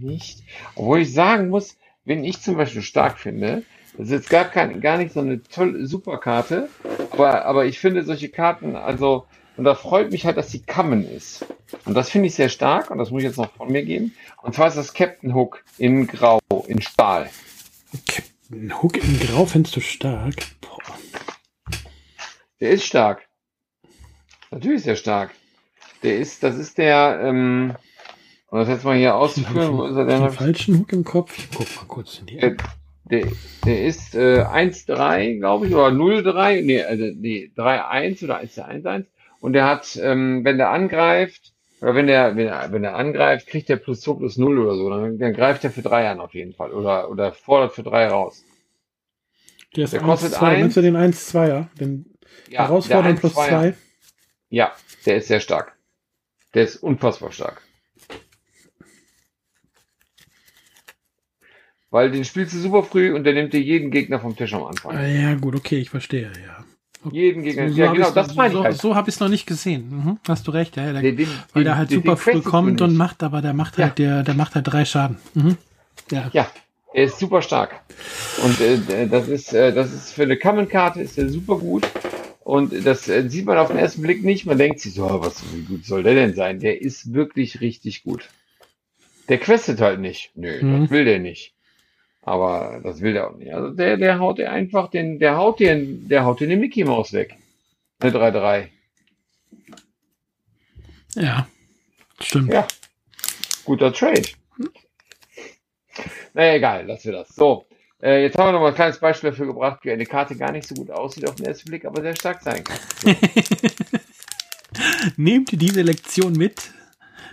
[SPEAKER 1] nicht. Obwohl ich sagen muss, wenn ich zum Beispiel stark finde, das ist jetzt gar, kein, gar nicht so eine tolle, super Karte, aber, aber ich finde solche Karten, also, und da freut mich halt, dass sie Kammen ist. Und das finde ich sehr stark und das muss ich jetzt noch von mir geben. Und zwar ist das Captain Hook in Grau, in Stahl.
[SPEAKER 2] Captain Hook in Grau findest du stark? Boah.
[SPEAKER 1] Der ist stark. Natürlich ist der stark. Der ist, das ist der, ähm, um das jetzt mal hier auszuführen, wo ist er denn?
[SPEAKER 2] Den falschen Hook im Kopf. Ich guck mal kurz in die
[SPEAKER 1] Der, der, der ist äh, 1,3, glaube ich, oder 0,3, nee, also nee, 3,1 oder ist der 1,1. Und der hat, ähm, wenn der angreift, oder wenn der, wenn er, wenn er angreift, kriegt der plus 2 plus 0 oder so. Dann, dann greift er für 3 an auf jeden Fall. Oder, oder fordert für 3 raus.
[SPEAKER 2] Der, ist
[SPEAKER 1] Der
[SPEAKER 2] 1,
[SPEAKER 1] kostet
[SPEAKER 2] 2.
[SPEAKER 1] eins.
[SPEAKER 2] Meinst du den 1-2er? Den
[SPEAKER 1] Ja,
[SPEAKER 2] Herausfordern
[SPEAKER 1] der
[SPEAKER 2] plus
[SPEAKER 1] 1,2er.
[SPEAKER 2] 2?
[SPEAKER 1] Ja, der ist sehr stark. Der ist unfassbar stark. Weil den spielst du super früh und der nimmt dir jeden Gegner vom Tisch am Anfang.
[SPEAKER 2] Ah, ja, gut, okay, ich verstehe, ja.
[SPEAKER 1] Jeden Gegner.
[SPEAKER 2] So,
[SPEAKER 1] ja,
[SPEAKER 2] hab
[SPEAKER 1] genau, das meine ich
[SPEAKER 2] so,
[SPEAKER 1] halt.
[SPEAKER 2] so habe ich es noch nicht gesehen. Mhm, hast du recht, ja. ja der,
[SPEAKER 1] Den- den-
[SPEAKER 2] weil der halt
[SPEAKER 1] den-
[SPEAKER 2] super früh kommt und macht, aber der macht
[SPEAKER 1] Ja.
[SPEAKER 2] halt, der, der macht halt drei Schaden. Mhm. Ja.
[SPEAKER 1] Ja, er ist super stark. Und äh, das ist, äh, das ist für eine Common-Karte ist er super gut. Und das äh, sieht man auf den ersten Blick nicht. Man denkt sich so, ah, was, wie gut soll der denn sein? Der ist wirklich richtig gut. Der questet halt nicht. Nö,
[SPEAKER 2] Mhm.
[SPEAKER 1] das will der nicht. Aber das will der auch nicht. Also der, der haut dir einfach den, der haut dir, der haut dir eine Mickey Maus weg. Eine 3-3.
[SPEAKER 2] ja, stimmt.
[SPEAKER 1] Ja. Guter Trade. Naja, egal, lassen wir das. So, äh, jetzt haben wir noch mal ein kleines Beispiel dafür gebracht, wie eine Karte gar nicht so gut aussieht auf den ersten Blick, aber sehr stark sein kann.
[SPEAKER 2] Nehmt ihr diese Lektion mit,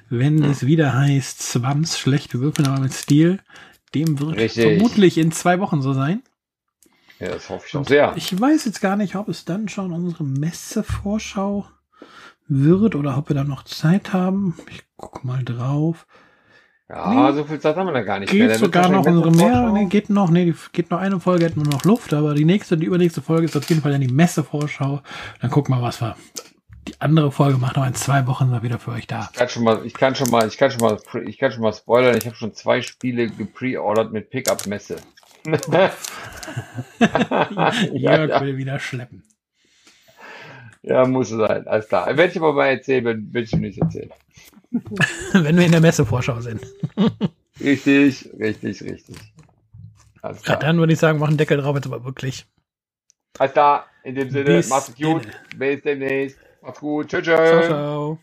[SPEAKER 2] wenn es wieder heißt, Swams, schlechte Würfel, aber mit Stil. Dem wird
[SPEAKER 1] Richtig.
[SPEAKER 2] vermutlich in zwei Wochen so sein.
[SPEAKER 1] Ja, das hoffe ich auch sehr.
[SPEAKER 2] Ich weiß jetzt gar nicht, ob es dann schon unsere Messevorschau wird oder ob wir dann noch Zeit haben. Ich guck mal drauf.
[SPEAKER 1] Ja, so viel Zeit haben wir da gar nicht
[SPEAKER 2] Geht
[SPEAKER 1] mehr. Wird
[SPEAKER 2] sogar noch unsere mehr. Nee, geht noch, nee, geht noch eine Folge, hätten wir noch Luft, aber die nächste, die übernächste Folge ist auf jeden Fall dann die Messevorschau. Dann gucken wir, was wir. Die andere Folge macht noch in zwei Wochen wir wieder für euch da.
[SPEAKER 1] Ich kann schon mal, ich kann schon mal, ich kann schon mal, ich kann schon mal spoilern. Ich habe schon zwei Spiele gepreordert mit Pickup-Messe.
[SPEAKER 2] Jörg will wieder schleppen.
[SPEAKER 1] Ja, muss sein. Alles klar. Werde ich aber mal erzählen, wenn, ich nicht erzählen.
[SPEAKER 2] Wenn wir in der Messevorschau sind.
[SPEAKER 1] Richtig, richtig, richtig. Alles
[SPEAKER 2] Ja,
[SPEAKER 1] klar.
[SPEAKER 2] dann würde ich sagen, machen Deckel drauf jetzt aber wirklich.
[SPEAKER 1] Alles klar. In dem Sinne,
[SPEAKER 2] Bis
[SPEAKER 1] macht's gut. Bis demnächst. Macht's gut. Tschüss.
[SPEAKER 2] Ciao, ciao.